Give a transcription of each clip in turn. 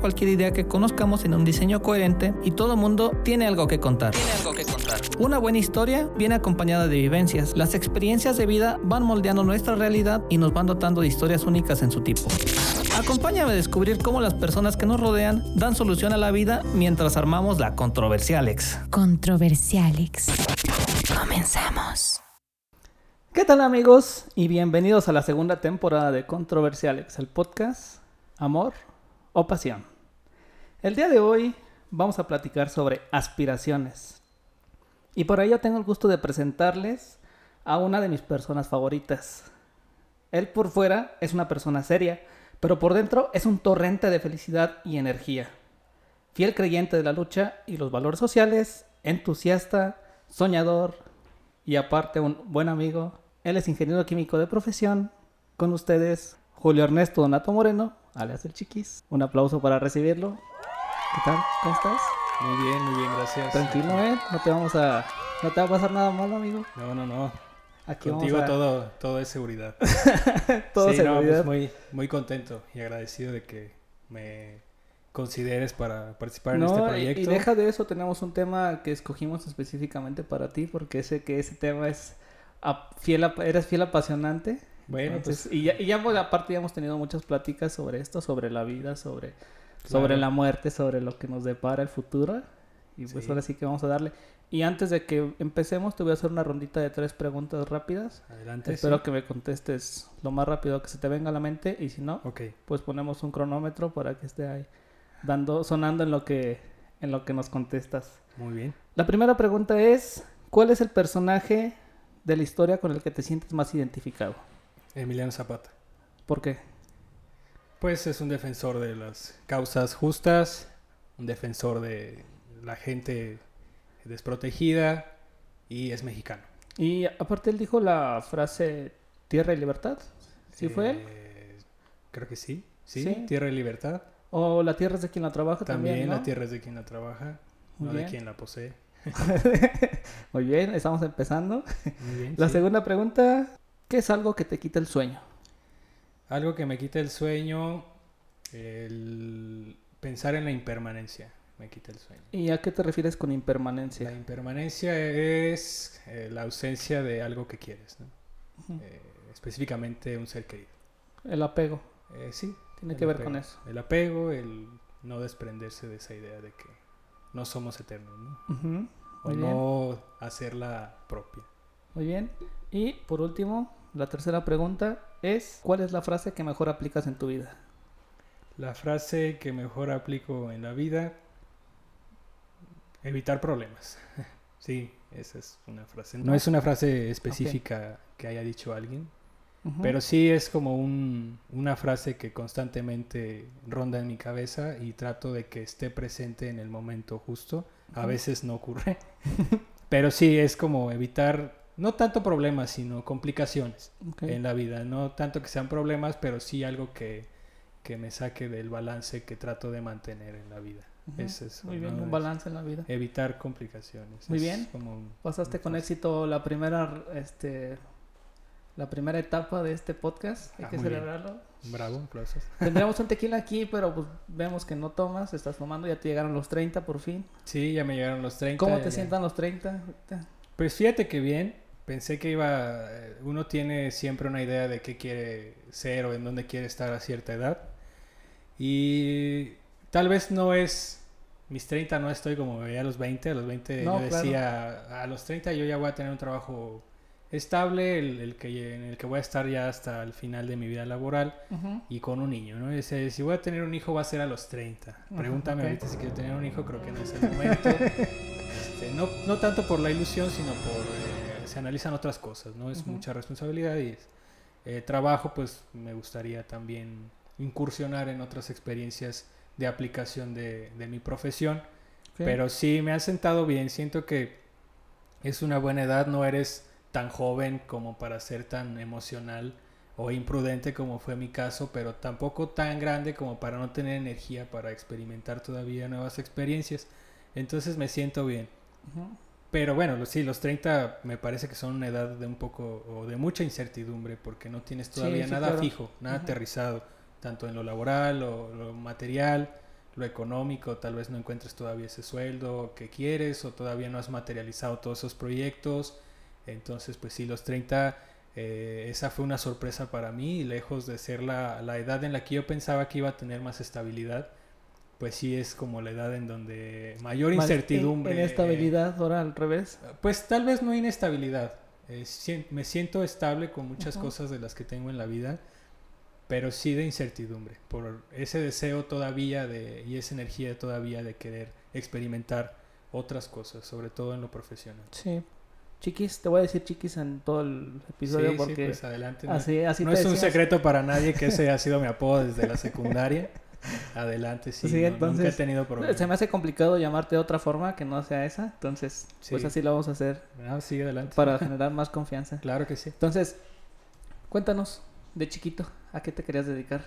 cualquier idea que conozcamos en un diseño coherente y todo mundo tiene algo que contar. Tiene algo que contar. Una buena historia viene acompañada de vivencias. Las experiencias de vida van moldeando nuestra realidad y nos van dotando de historias únicas en su tipo. Acompáñame a descubrir cómo las personas que nos rodean dan solución a la vida mientras armamos la Controversialex. Controversialex. Comenzamos. ¿Qué tal amigos? Y bienvenidos a la segunda temporada de Controversialex, el podcast Amor o Pasión. El día de hoy vamos a platicar sobre aspiraciones. Y por ello tengo el gusto de presentarles a una de mis personas favoritas. Él por fuera es una persona seria, pero por dentro es un torrente de felicidad y energía. Fiel creyente de la lucha y los valores sociales, entusiasta, soñador y aparte un buen amigo. Él es ingeniero químico de profesión. Con ustedes, Julio Ernesto Donato Moreno, alias el Chiquis. Un aplauso para recibirlo. ¿Qué tal? ¿Cómo estás? Muy bien, muy bien, gracias. Tranquilo, ¿eh? No te vamos a... No te va a pasar nada malo, amigo. No, no, no. Aquí Contigo a... todo, todo es seguridad. todo sí, no, seguridad. pues muy, muy contento y agradecido de que me consideres para participar en No, este y- proyecto. Y deja de eso, tenemos un tema que escogimos específicamente para ti, porque sé que ese tema es a- fiel, ap- eres fiel apasionante. Bueno, Entonces, pues y ya, y ya, pues, aparte ya hemos tenido muchas pláticas sobre esto, sobre la vida, sobre, sobre la muerte, sobre lo que nos depara el futuro. Y pues Sí. ahora sí que vamos a darle. Y antes de que empecemos, te voy a hacer una rondita de tres preguntas rápidas. adelante. Espero sí. que me contestes lo más rápido que se te venga a la mente. Y si no, pues ponemos un cronómetro para que esté ahí dando, sonando en lo que, en lo que nos contestas. muy bien. La primera pregunta es, ¿cuál es el personaje de la historia con el que te sientes más identificado? Emiliano Zapata. ¿Por qué? Pues es un defensor de las causas justas, un defensor de la gente desprotegida y es mexicano. Y aparte él dijo la frase tierra y libertad. ¿Sí fue él? Eh, Creo que sí. sí. Sí. Tierra y libertad. O la tierra es de quien la trabaja también, También ¿no? la tierra es de quien la trabaja, Muy no de bien. quien la posee. Muy bien, estamos empezando. Muy bien. La sí. segunda pregunta, ¿qué es algo que te quita el sueño? Algo que me quita el sueño, el pensar en la impermanencia me quita el sueño. ¿Y a qué te refieres con La impermanencia? impermanencia es eh, la ausencia de algo que quieres, ¿no? Eh, específicamente un ser querido. El apego. Eh, sí. Tiene que ver apego. con eso. El apego, el no desprenderse de esa idea de que no somos eternos, ¿no? O bien. no hacerla propia. Muy bien. Y por último, la tercera pregunta es, ¿cuál es la frase que mejor aplicas en tu vida? La frase que mejor aplico en la vida, evitar problemas. Sí, esa es una frase. No es una frase específica que haya dicho alguien, pero sí es como un- una frase que constantemente ronda en mi cabeza y trato de que esté presente en el momento justo. A veces no ocurre, pero sí es como evitar no tanto problemas, sino complicaciones en la vida. No tanto que sean problemas, pero sí algo que, que me saque del balance que trato de mantener en la vida. Es Muy bien, un balance en la vida. Evitar complicaciones. Muy Es bien. como un- Pasaste un con éxito la primera, este, la primera etapa de este podcast. Hay Ah, que muy bien. celebrarlo. Bravo, aplausos. Tendríamos un tequila aquí, pero pues vemos que no tomas, estás tomando, ya te llegaron los 30 por fin. Sí, ya me llegaron los 30. ¿Cómo ya- te sientan los 30? ahorita? Pues fíjate que bien. Pensé que iba. Uno tiene siempre una idea de qué quiere ser o en dónde quiere estar a cierta edad. Y tal vez no es. Mis 30 no estoy como me veía a los 20. A los 20 No, yo claro. decía. A los 30 yo ya voy a tener un trabajo estable, el, el que, en el que voy a estar ya hasta el final de mi vida laboral Ujú. y con un niño, ¿no? Ese, si voy a tener un hijo va a ser a los 30. Pregúntame ok. ahorita si quiero tener un hijo, creo que no es el momento. Este, no, no tanto por la ilusión, sino por eh, se analizan otras cosas, ¿no? Es mucha responsabilidad y es eh, trabajo, pues me gustaría también incursionar en otras experiencias de aplicación de, de mi profesión. Pero sí, me ha sentado bien. Siento que es una buena edad. No eres tan joven como para ser tan emocional o imprudente como fue mi caso, pero tampoco tan grande como para no tener energía para experimentar todavía nuevas experiencias. Entonces me siento bien. Pero bueno, sí, los 30 me parece que son una edad de un poco o de mucha incertidumbre porque no tienes todavía sí, nada claro. fijo, nada aterrizado, tanto en lo laboral o lo material, lo económico, tal vez no encuentres todavía ese sueldo que quieres o todavía no has materializado todos esos proyectos. Entonces, pues sí, los 30, eh, esa fue una sorpresa para mí lejos de ser la, la edad en la que yo pensaba que iba a tener más estabilidad, pues sí es como la edad en donde mayor Más incertidumbre. in- Inestabilidad, ahora al revés. Pues tal vez no inestabilidad. Eh, me siento estable con muchas cosas de las que tengo en la vida, pero sí de incertidumbre, por ese deseo todavía de, y esa energía todavía de querer experimentar otras cosas, sobre todo en lo profesional. Sí. Chiquis, te voy a decir chiquis en todo el episodio Sí, sí, porque pues adelante. No, así, así no es un secreto para nadie que ese ha sido mi apodo desde la secundaria. Adelante, sí. Sí, no- entonces, nunca he tenido problemas. Se me hace complicado llamarte de otra forma que no sea esa, entonces pues Sí. así lo vamos a hacer Ah, sí, adelante. para generar más confianza. Claro que sí. Entonces, cuéntanos, de chiquito, ¿a qué te querías dedicar?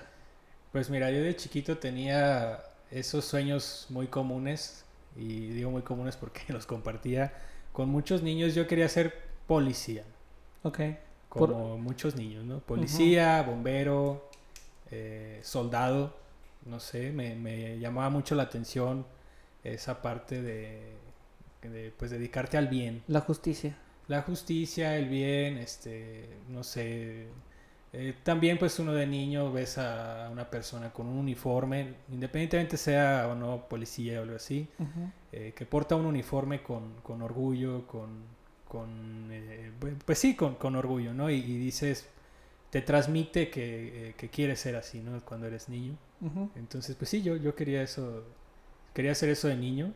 Pues mira, yo de chiquito tenía esos sueños muy comunes, y digo muy comunes porque los compartía con muchos niños. Yo quería ser policía, Ok. como muchos niños, ¿no? Policía, bombero, eh, soldado, no sé, me, me llamaba mucho la atención esa parte de, de, pues dedicarte al bien. La justicia. La justicia, el bien, este, no sé. eh, también pues uno de niño ves a una persona con un uniforme, independientemente sea o no policía o algo así, eh, que porta un uniforme con, con orgullo, con, con eh, bu- pues sí, con, con orgullo, ¿no? Y, y dices, te transmite que, eh, que quieres ser así, ¿no? Cuando eres niño. Entonces, pues sí, yo, yo quería eso, quería hacer eso de niño.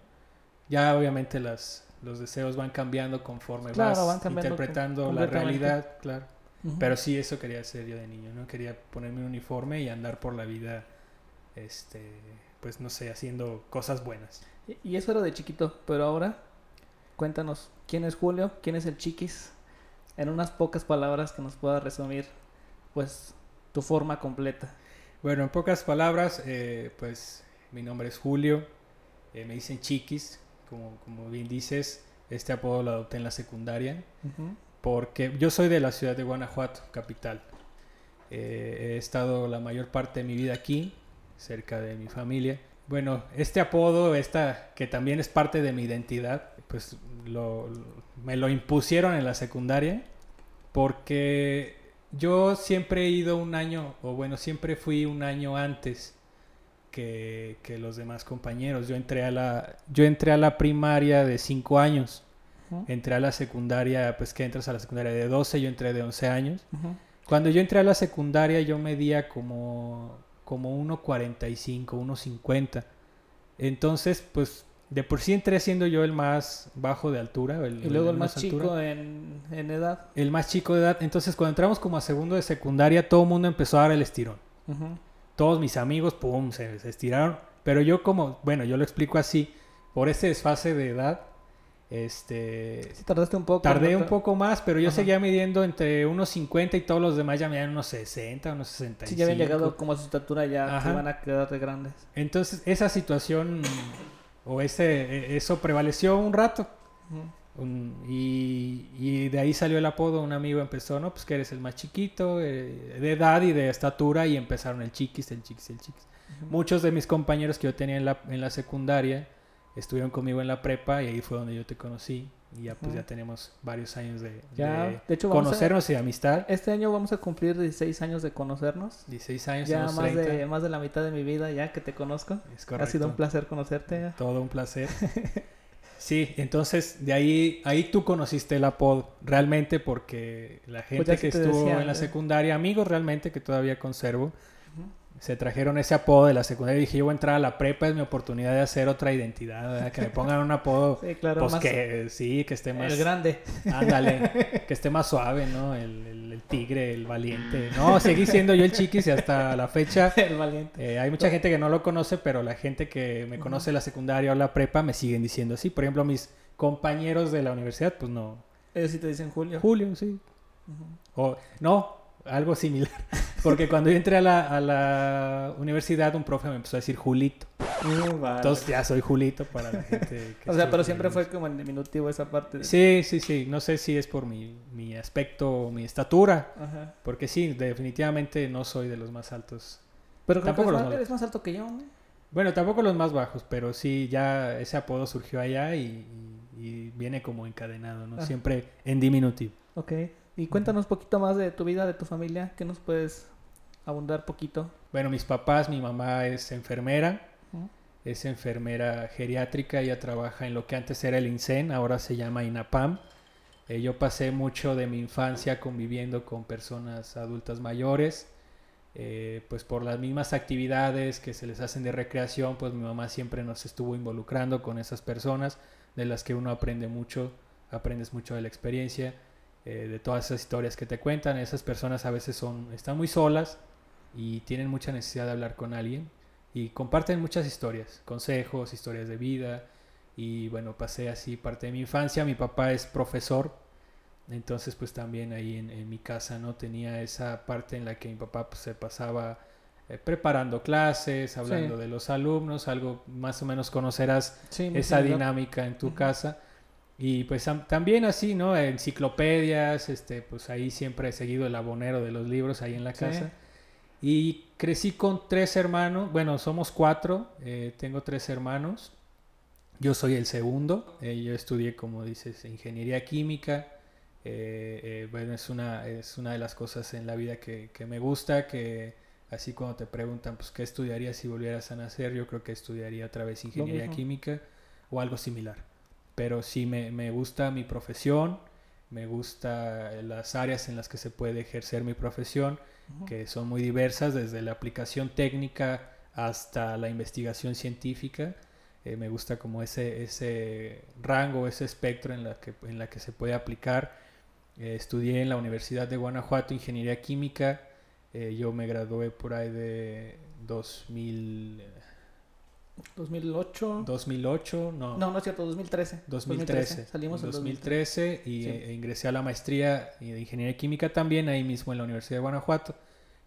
Ya obviamente las, los deseos van cambiando conforme Claro, vas van cambiando interpretando la realidad, claro. Pero sí, eso quería hacer yo de niño, ¿no? Quería ponerme un uniforme y andar por la vida, este, pues no sé, haciendo cosas buenas. Y eso era de chiquito, pero ahora cuéntanos, ¿quién es Julio? ¿Quién es el Chiquis? En unas pocas palabras que nos pueda resumir, pues, tu forma completa. Bueno, en pocas palabras, eh, pues mi nombre es Julio, eh, me dicen Chiquis, como, como bien dices, este apodo lo adopté en la secundaria. Porque yo soy de la ciudad de Guanajuato, capital. Eh, he estado la mayor parte de mi vida aquí, cerca de mi familia. Bueno, este apodo, esta que también es parte de mi identidad, pues lo- me lo impusieron en la secundaria porque yo siempre he ido un año, o bueno, siempre fui un año antes que, que los demás compañeros. Yo entré a la, yo entré a la primaria de 5 años. Entré a la secundaria, pues que entras a la secundaria de 12, yo entré de 11 años. Cuando yo entré a la secundaria yo medía como, como 1,45, 1,50. Entonces, pues de por sí entré siendo yo el más bajo de altura. El, Y luego el más altura. chico en, en edad. El más chico de edad. Entonces cuando entramos como a segundo de secundaria todo el mundo empezó a dar el estirón. Todos mis amigos, pum, se, se estiraron. Pero yo como, bueno, yo lo explico así, por ese desfase de edad, este, Sí, tardaste un poco. Tardé ¿no? un poco más, pero yo Ajá. seguía midiendo entre unos 50 y todos los demás ya medían unos 60, unos 65. Sí, ya habían llegado como a su estatura, ya se van a quedar de grandes. Entonces, esa situación o ese e- eso prevaleció un rato. Un- y, y de ahí salió el apodo. Un amigo empezó, no, pues que eres el más chiquito, eh, de edad y de estatura, y empezaron el chiquis, el chiquis, el chiquis. Muchos de mis compañeros que yo tenía en la, en la secundaria estuvieron conmigo en la prepa y ahí fue donde yo te conocí. Y ya pues ya tenemos varios años de, Ya, de de hecho, vamos a- conocernos y de amistad. Este año vamos a cumplir 16 años de conocernos. 16 años, Ya más 30. de, más de la mitad de mi vida ya que te conozco. Es Ha sido un placer conocerte. Todo un placer. Sí, entonces de ahí, ahí tú conociste el apodo, realmente porque la gente Pues ya que estuvo decía, en la ¿eh? secundaria, amigos realmente que todavía conservo, se trajeron ese apodo de la secundaria y dije, yo voy a entrar a la prepa, es mi oportunidad de hacer otra identidad, ¿verdad? que me pongan un apodo, Sí, claro. pues más que sí, que esté más... el grande. Ándale, que esté más suave, ¿no? El, el- el tigre, el valiente. No, seguí siendo yo el chiquis y hasta la fecha. el valiente. eh, hay mucha gente que no lo conoce, pero la gente que me conoce la secundaria o la prepa me siguen diciendo así. Por ejemplo, mis compañeros de la universidad, pues no. Ellos sí te dicen Julio. Julio, sí. O no, algo similar. Porque cuando yo entré a la, a la universidad, un profe me empezó a decir Julito. Vale. Entonces ya soy Julito para la gente. que o sea, pero siempre fue como en diminutivo esa parte. de- Sí, sí, sí. No sé si es por mi, mi aspecto, mi estatura. Ajá. Porque sí, definitivamente no soy de los más altos. Pero Tampoco los más, eres más alto que yo, ¿no? Bueno, tampoco los más bajos, pero sí, ya ese apodo surgió allá y, y- y viene como encadenado, ¿no? Ah. Siempre en diminutivo. Ok. Y cuéntanos un poquito más de tu vida, de tu familia. ¿Qué nos puedes abundar poquito? Bueno, mis papás, mi mamá es enfermera, es enfermera geriátrica, ella trabaja en lo que antes era el INSEN, ahora se llama INAPAM. Eh, yo pasé mucho de mi infancia conviviendo con personas adultas mayores, eh, pues por las mismas actividades que se les hacen de recreación, pues mi mamá siempre nos estuvo involucrando con esas personas, de las que uno aprende mucho, aprendes mucho de la experiencia, eh, de todas esas historias que te cuentan. Esas personas a veces son, están muy solas y tienen mucha necesidad de hablar con alguien y comparten muchas historias, consejos, historias de vida. Y bueno, pasé así parte de mi infancia. Mi papá es profesor, entonces pues también ahí en, en mi casa no tenía esa parte en la que mi papá pues, se pasaba eh, preparando clases, hablando Sí. de los alumnos, algo más o menos conocerás Sí, esa dinámica en tu casa. Y pues am- también así, ¿no? Enciclopedias, este, pues ahí siempre he seguido el abonero de los libros ahí en la Sí. casa. Y crecí con tres hermanos, bueno, somos cuatro, eh, tengo tres hermanos. Yo soy el segundo, eh, yo estudié, como dices, ingeniería química. eh, eh, bueno, es una, es una de las cosas en la vida que, que me gusta, que así cuando te preguntan, pues, ¿qué estudiarías si volvieras a nacer? Yo creo que estudiaría otra vez ingeniería química o algo similar. Pero sí me, me gusta mi profesión, me gusta las áreas en las que se puede ejercer mi profesión, Que son muy diversas, desde la aplicación técnica hasta la investigación científica. Eh, me gusta como ese, ese rango, ese espectro en la que, en la que se puede aplicar. Eh, estudié en la Universidad de Guanajuato Ingeniería Química. Eh, yo me gradué por ahí de 2000, 2008. 2008, no, No, no es cierto, 2013. 2013. Salimos en 2013 y Sí. eh, ingresé a la maestría de ingeniería química también ahí mismo en la Universidad de Guanajuato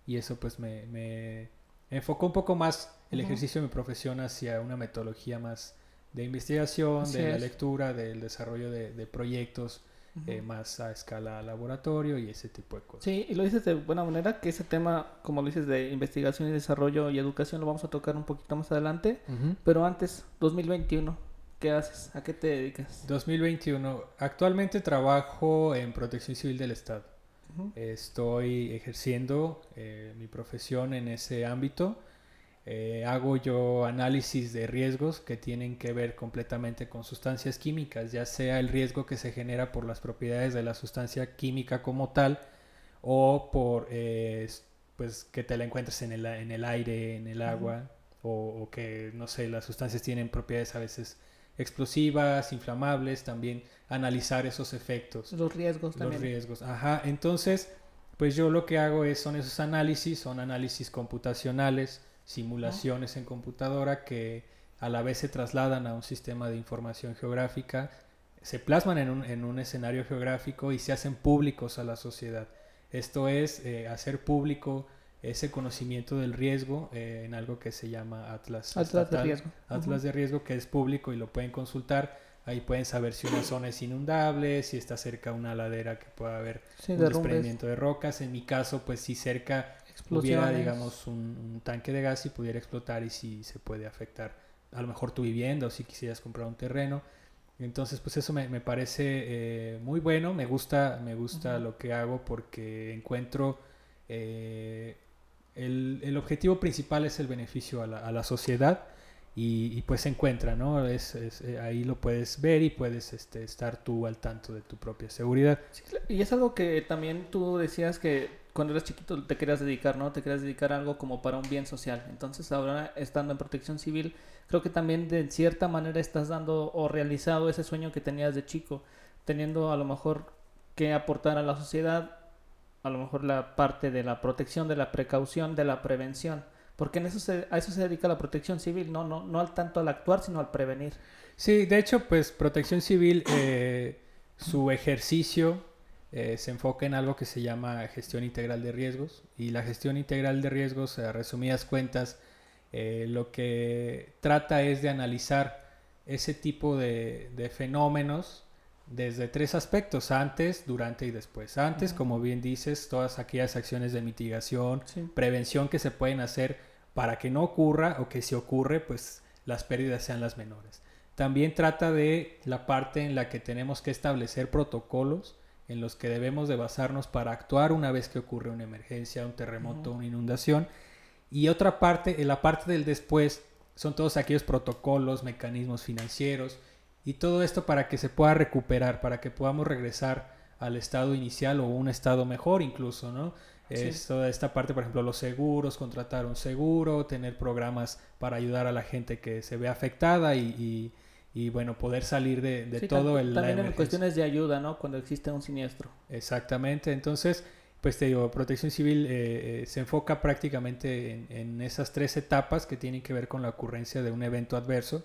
y eso pues me, me enfocó un poco más el ejercicio de mi profesión hacia una metodología más de investigación, Así de la lectura, del desarrollo de, de proyectos Eh, más a escala laboratorio y ese tipo de cosas. Sí, y lo dices de buena manera, que ese tema, como lo dices, de investigación y desarrollo y educación, lo vamos a tocar un poquito más adelante. Ujú. Pero antes, 2021, ¿qué haces? ¿A qué te dedicas? 2021. Actualmente trabajo en Protección Civil del Estado. Estoy ejerciendo eh, mi profesión en ese ámbito. Eh, hago yo análisis de riesgos que tienen que ver completamente con sustancias químicas, ya sea el riesgo que se genera por las propiedades de la sustancia química como tal o por eh, pues que te la encuentres en el, en el aire, en el agua o, o que no sé, las sustancias tienen propiedades a veces explosivas, inflamables, también analizar esos efectos Los riesgos los también. riesgos. Ajá, entonces, pues yo lo que hago es, son esos análisis, son análisis computacionales, simulaciones en computadora que a la vez se trasladan a un sistema de información geográfica, se plasman en un, en un escenario geográfico y se hacen públicos a la sociedad. Esto es eh, hacer público ese conocimiento del riesgo eh, en algo que se llama Atlas. Atlas de riesgo. Atlas de riesgo que es público y lo pueden consultar. Ahí pueden saber si una zona es inundable, si está cerca una ladera que pueda haber Sí, un derrumbes, desprendimiento de rocas. En mi caso, pues si cerca hubiera, digamos, un, un tanque de gas y pudiera explotar y si se puede afectar a lo mejor tu vivienda o si quisieras comprar un terreno. Entonces, pues eso me, me parece eh, muy bueno, me gusta, me gusta lo que hago porque encuentro eh, el, el objetivo principal es el beneficio a la, a la sociedad y, y, pues se encuentra, ¿no? Es, es, eh, ahí lo puedes ver y puedes este, estar tú al tanto de tu propia seguridad. Sí, y es algo que también tú decías que cuando eras chiquito te querías dedicar, ¿no? Te querías dedicar a algo como para un bien social. Entonces ahora estando en protección civil, creo que también de cierta manera estás dando o realizado ese sueño que tenías de chico, teniendo a lo mejor que aportar a la sociedad, a lo mejor la parte de la protección, de la precaución, de la prevención. Porque en eso se, a eso se dedica la protección civil, no, no, al tanto al actuar, sino al prevenir. Sí, de hecho, pues protección civil, eh, su ejercicio eh, se enfoca en algo que se llama gestión integral de riesgos. Y la gestión integral de riesgos, a resumidas cuentas, eh, lo que trata es de analizar ese tipo de, de, fenómenos desde tres aspectos, antes, durante y después. Antes, como bien dices, todas aquellas acciones de mitigación, Sí. prevención que se pueden hacer para que no ocurra o que si ocurre, pues las pérdidas sean las menores. También trata de la parte en la que tenemos que establecer protocolos en los que debemos de basarnos para actuar una vez que ocurre una emergencia, un terremoto, una inundación. Y otra parte, en la parte del después, son todos aquellos protocolos, mecanismos financieros y todo esto para que se pueda recuperar, para que podamos regresar al estado inicial o un estado mejor incluso, ¿no? Sí. Es toda esta parte, por ejemplo, los seguros, contratar un seguro, tener programas para ayudar a la gente que se ve afectada y, y- y, bueno, poder salir de, de Sí, todo el... También en cuestiones de ayuda, ¿no? Cuando existe un siniestro. Exactamente, entonces, pues te digo, Protección Civil eh, eh, se enfoca prácticamente en, en esas tres etapas que tienen que ver con la ocurrencia de un evento adverso,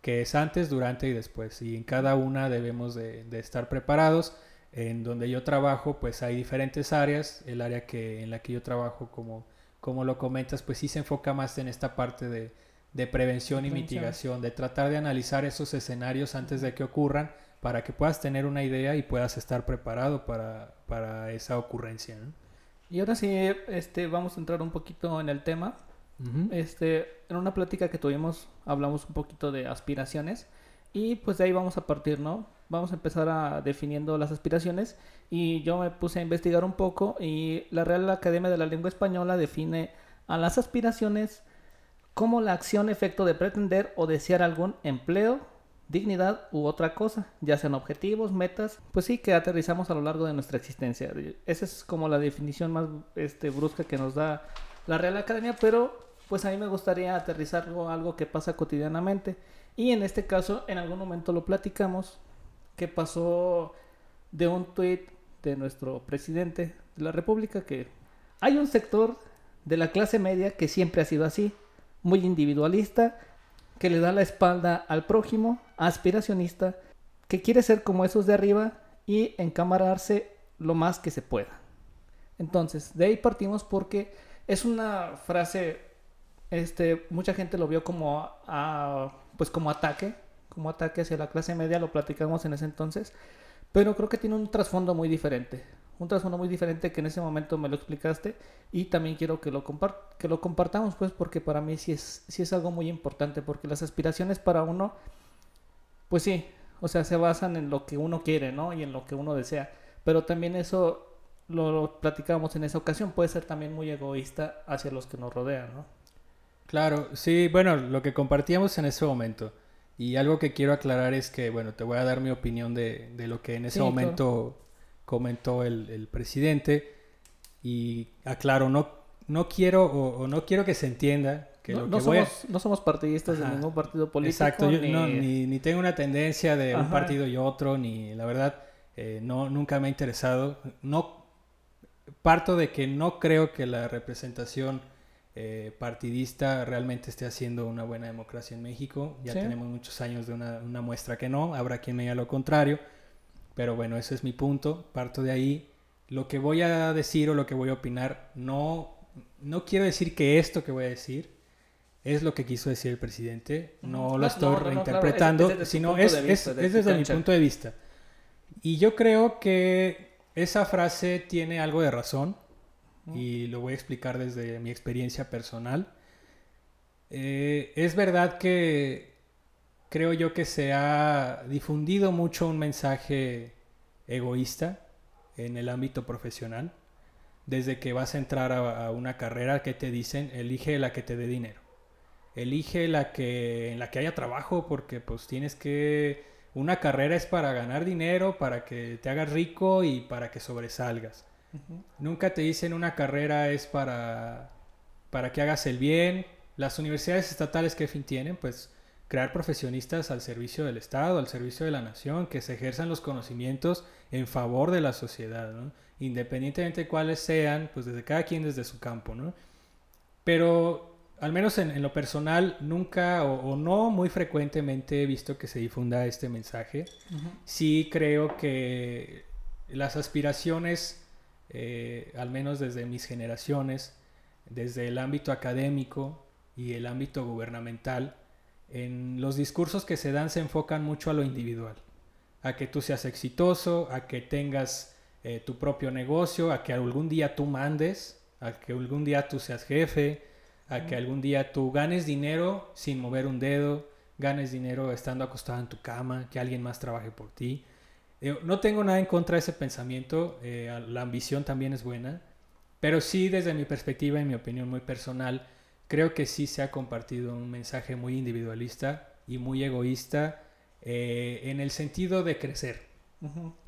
que es antes, durante y después. Y en cada una debemos de, de estar preparados. En donde yo trabajo, pues hay diferentes áreas. El área que, en la que yo trabajo, como, como lo comentas, pues sí se enfoca más en esta parte de, de prevención y Prevención. mitigación, de tratar de analizar esos escenarios antes de que ocurran para que puedas tener una idea y puedas estar preparado para, para esa ocurrencia. ¿no? Y ahora sí, este, vamos a entrar un poquito en el tema. Este, en una plática que tuvimos hablamos un poquito de aspiraciones y pues de ahí vamos a partir, ¿no? Vamos a empezar a definiendo las aspiraciones y yo me puse a investigar un poco y la Real Academia de la Lengua Española define a las aspiraciones como la acción efecto de pretender o desear algún empleo, dignidad u otra cosa, ya sean objetivos, metas, pues sí que aterrizamos a lo largo de nuestra existencia. Esa es como la definición más este, brusca que nos da la Real Academia, pero pues a mí me gustaría aterrizarlo a algo que pasa cotidianamente. Y en este caso, en algún momento lo platicamos, que pasó de un tuit de nuestro presidente de la República, que hay un sector de la clase media que siempre ha sido así, muy individualista, que le da la espalda al prójimo, aspiracionista, que quiere ser como esos de arriba y encamararse lo más que se pueda. Entonces, de ahí partimos porque es una frase, este, mucha gente lo vio como, pues como ataque, como ataque hacia la clase media, lo platicamos en ese entonces, pero creo que tiene un trasfondo muy diferente, un trasfondo muy diferente que en ese momento me lo explicaste y también quiero que lo, que lo compartamos, pues porque para mí sí es, sí es algo muy importante, porque las aspiraciones para uno, pues sí, o sea, se basan en lo que uno quiere, ¿no? Y en lo que uno desea, pero también eso lo, lo platicábamos en esa ocasión, puede ser también muy egoísta hacia los que nos rodean, ¿no? Claro, sí, bueno, lo que compartíamos en ese momento. Y algo que quiero aclarar es que, bueno, te voy a dar mi opinión de, de lo que en ese Sí, claro. Comentó el, el presidente. Y aclaro, no, no quiero o, o no quiero que se entienda que No, lo no que voy a- somos, no somos partidistas de Ajá. ningún partido político. Exacto, yo ni- no, ni, ni tengo una tendencia de un partido y otro, ni la verdad, eh, no, nunca me ha interesado. No, parto de que no creo que la representación eh, partidista realmente esté haciendo una buena democracia en México. Ya Sí. tenemos muchos años de una, una muestra que no, habrá quien me diga lo contrario, pero bueno, ese es mi punto, parto de ahí. Lo que voy a decir o lo que voy a opinar, no, no quiero decir que esto que voy a decir es lo que quiso decir el presidente, no lo estoy no, no, no, claro, reinterpretando, es- es sino es, de es- vista, es desde mi punto de vista. Y yo creo que esa frase tiene algo de razón y lo voy a explicar desde mi experiencia personal. Eh, es verdad que creo yo que se ha difundido mucho un mensaje egoísta en el ámbito profesional. Desde que vas a entrar a, a una carrera que te dicen, elige la que te dé dinero. Elige la que en la que haya trabajo porque pues tienes que una carrera es para ganar dinero, para que te hagas rico y para que sobresalgas. Nunca te dicen una carrera es para, para que hagas el bien. Las universidades estatales, ¿qué fin tienen? Pues crear profesionistas al servicio del Estado, al servicio de la nación, que se ejerzan los conocimientos en favor de la sociedad, ¿no? independientemente de cuáles sean, pues desde cada quien desde su campo. ¿no? Pero al menos en, lo personal, nunca o, no muy frecuentemente he visto que se difunda este mensaje. Sí creo que las aspiraciones, eh, al menos desde mis generaciones, desde el ámbito académico y el ámbito gubernamental, en los discursos que se dan se enfocan mucho a lo individual, a que tú seas exitoso, a que tengas eh, tu propio negocio, a que algún día tú mandes, a que algún día tú seas jefe, a que algún día tú ganes dinero sin mover un dedo, ganes dinero estando acostado en tu cama, que alguien más trabaje por ti. no tengo nada en contra de ese pensamiento, eh, la ambición también es buena, pero sí desde mi perspectiva y mi opinión muy personal, creo que sí se ha compartido un mensaje muy individualista y muy egoísta eh, en el sentido de crecer,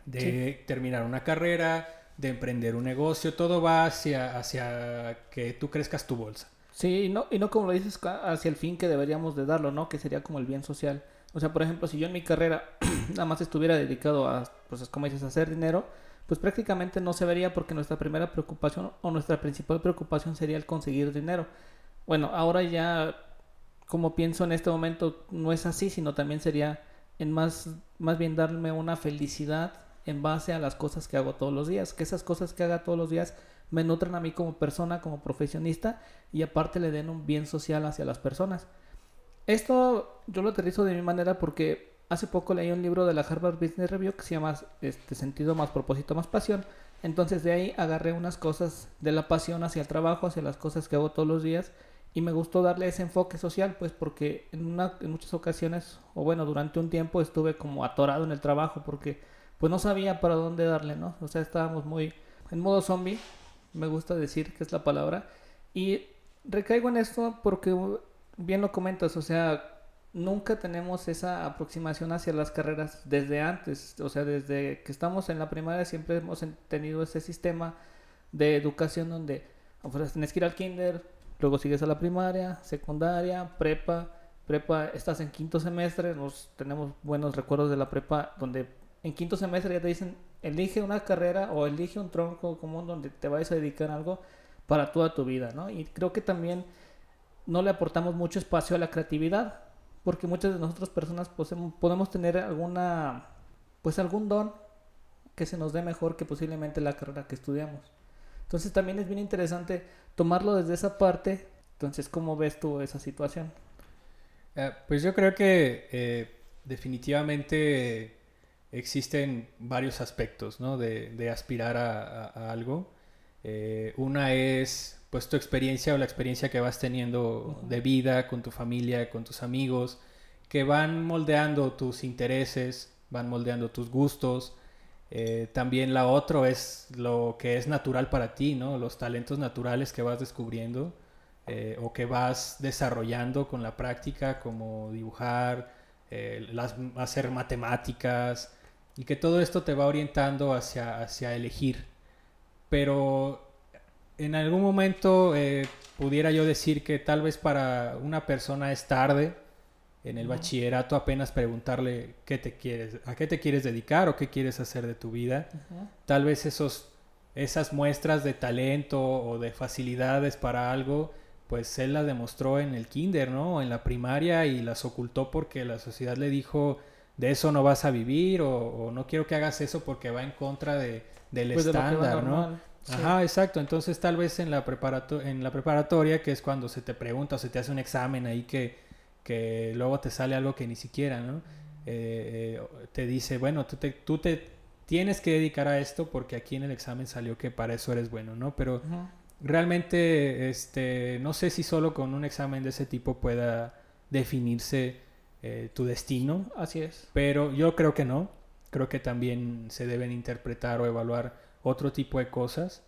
de terminar una carrera, de emprender un negocio, todo va hacia, hacia que tú crezcas tu bolsa. Sí, y no, y no como lo dices hacia el fin que deberíamos de darlo, ¿no? Que sería como el bien social. O sea, por ejemplo, si yo en mi carrera nada más estuviera dedicado a, pues como dices, a hacer dinero, pues prácticamente no se vería porque nuestra primera preocupación o nuestra principal preocupación sería el conseguir dinero. Bueno, ahora ya, como pienso en este momento, no es así, sino también sería en más, más bien darme una felicidad en base a las cosas que hago todos los días, que esas cosas que haga todos los días me nutran a mí como persona, como profesionista y aparte le den un bien social hacia las personas. Esto yo lo aterrizo de mi manera porque hace poco leí un libro de la Harvard Business Review que se llama este, Sentido más propósito más pasión. Entonces de ahí agarré unas cosas de la pasión hacia el trabajo, hacia las cosas que hago todos los días y me gustó darle ese enfoque social, pues porque en, una, muchas ocasiones, o bueno, durante un tiempo estuve como atorado en el trabajo porque pues no sabía para dónde darle, ¿no? O sea, estábamos muy en modo zombie, me gusta decir que es la palabra, y recaigo en esto porque bien lo comentas, o sea, nunca tenemos esa aproximación hacia las carreras desde antes, o sea, desde que estamos en la primaria siempre hemos tenido ese sistema de educación donde tienes que ir al kinder, Luego sigues a la primaria, secundaria, prepa. Prepa, estás en quinto semestre. Nos tenemos buenos recuerdos de la prepa donde en quinto semestre ya te dicen elige una carrera o elige un tronco común donde te vayas a dedicar algo para toda tu vida, ¿no? Y creo que también no le aportamos mucho espacio a la creatividad, porque muchas de nosotros personas podemos tener alguna, pues algún don que se nos dé mejor que posiblemente la carrera que estudiamos. Entonces también es bien interesante tomarlo desde esa parte. Entonces, ¿cómo ves tú esa situación? Eh, pues yo creo que eh, definitivamente existen varios aspectos ¿no? de, aspirar a, algo. Eh, una es pues tu experiencia o la experiencia que vas teniendo de vida con tu familia, con tus amigos, que van moldeando tus intereses, van moldeando tus gustos, eh, también la otra es lo que es natural para ti, ¿no? Los talentos naturales que vas descubriendo eh, o que vas desarrollando con la práctica, como dibujar, eh, hacer matemáticas, y que todo esto te va orientando hacia, hacia elegir. Pero en algún momento pudiera yo decir que tal vez para una persona es tarde, en el bachillerato apenas preguntarle qué te quieres, a qué te quieres dedicar o qué quieres hacer de tu vida. Tal vez esos, esas muestras de talento o de facilidades para algo, pues él las demostró en el kinder, ¿no? En la primaria y las ocultó porque la sociedad le dijo, de eso no vas a vivir o, no quiero que hagas eso porque va en contra de, del pues estándar, ¿no? Ajá, exacto. Entonces tal vez en la, en la preparatoria, que es cuando se te pregunta o se te hace un examen ahí que que luego te sale algo que ni siquiera, ¿no? Eh, eh, te dice, bueno, tú te, tú te tienes que dedicar a esto porque aquí en el examen salió que para eso eres bueno, ¿no? Pero realmente, este, no sé si solo con un examen de ese tipo pueda definirse eh, tu destino. Así es. Pero yo creo que no. Creo que también se deben interpretar o evaluar otro tipo de cosas.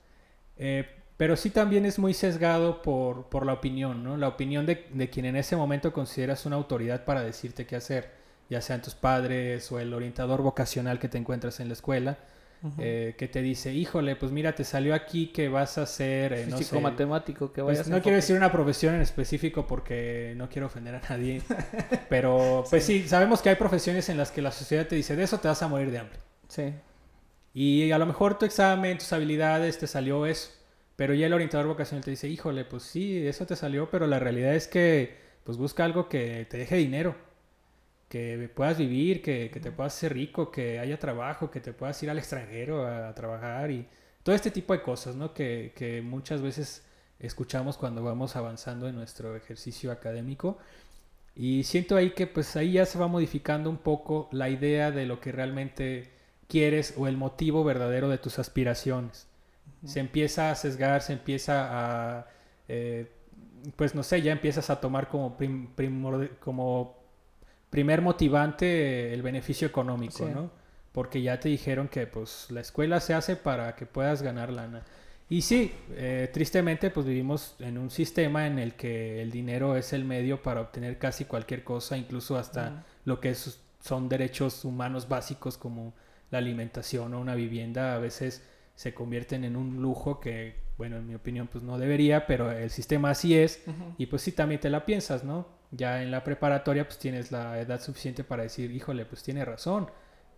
Pero sí también es muy sesgado por, por la opinión, ¿no? La opinión de, de, quien en ese momento consideras una autoridad para decirte qué hacer, ya sean tus padres o el orientador vocacional que te encuentras en la escuela. Eh, que te dice, híjole, pues mira, te salió aquí que vas a ser, eh, no Físico sé, matemático que pues vayas no quiero decir una profesión en específico porque no quiero ofender a nadie, pero pues sí, sabemos que hay profesiones en las que la sociedad te dice, de eso te vas a morir de hambre. Sí. Y a lo mejor tu examen, tus habilidades, te salió eso. Pero ya el orientador vocacional te dice, híjole, pues sí, eso te salió, pero la realidad es que pues busca algo que te deje dinero, que puedas vivir, que, que te puedas hacer rico, que haya trabajo, que te puedas ir al extranjero a, a trabajar y todo este tipo de cosas, ¿no? Que, que muchas veces escuchamos cuando vamos avanzando en nuestro ejercicio académico. Y siento ahí que pues ahí ya se va modificando un poco la idea de lo que realmente quieres o el motivo verdadero de tus aspiraciones. Se empieza a sesgar, se empieza a, eh, pues no sé, ya empiezas a tomar como, prim- primorde- como primer motivante el beneficio económico, Sí. ¿no? Porque ya te dijeron que pues la escuela se hace para que puedas ganar lana. Y sí, eh, tristemente pues vivimos en un sistema en el que el dinero es el medio para obtener casi cualquier cosa, incluso hasta lo que es- son derechos humanos básicos como la alimentación o una vivienda, a veces se convierten en un lujo que, bueno, en mi opinión pues no debería, pero el sistema así es y pues sí también te la piensas, ¿no? Ya en la preparatoria pues tienes la edad suficiente para decir, híjole, pues tiene razón.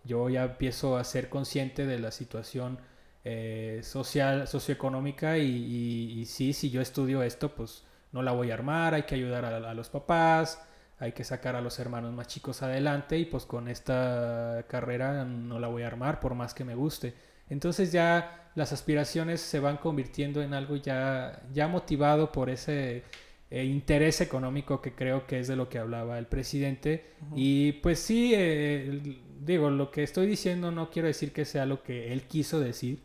Yo ya empiezo a ser consciente de la situación eh, social, socioeconómica y, y- y sí, si yo estudio esto, pues no la voy a armar, hay que ayudar a, a los papás, hay que sacar a los hermanos más chicos adelante y pues con esta carrera no la voy a armar por más que me guste. Entonces ya las aspiraciones se van convirtiendo en algo ya, ya motivado por ese eh, interés económico que creo que es de lo que hablaba el presidente. Y pues sí, eh, digo, lo que estoy diciendo no quiero decir que sea lo que él quiso decir,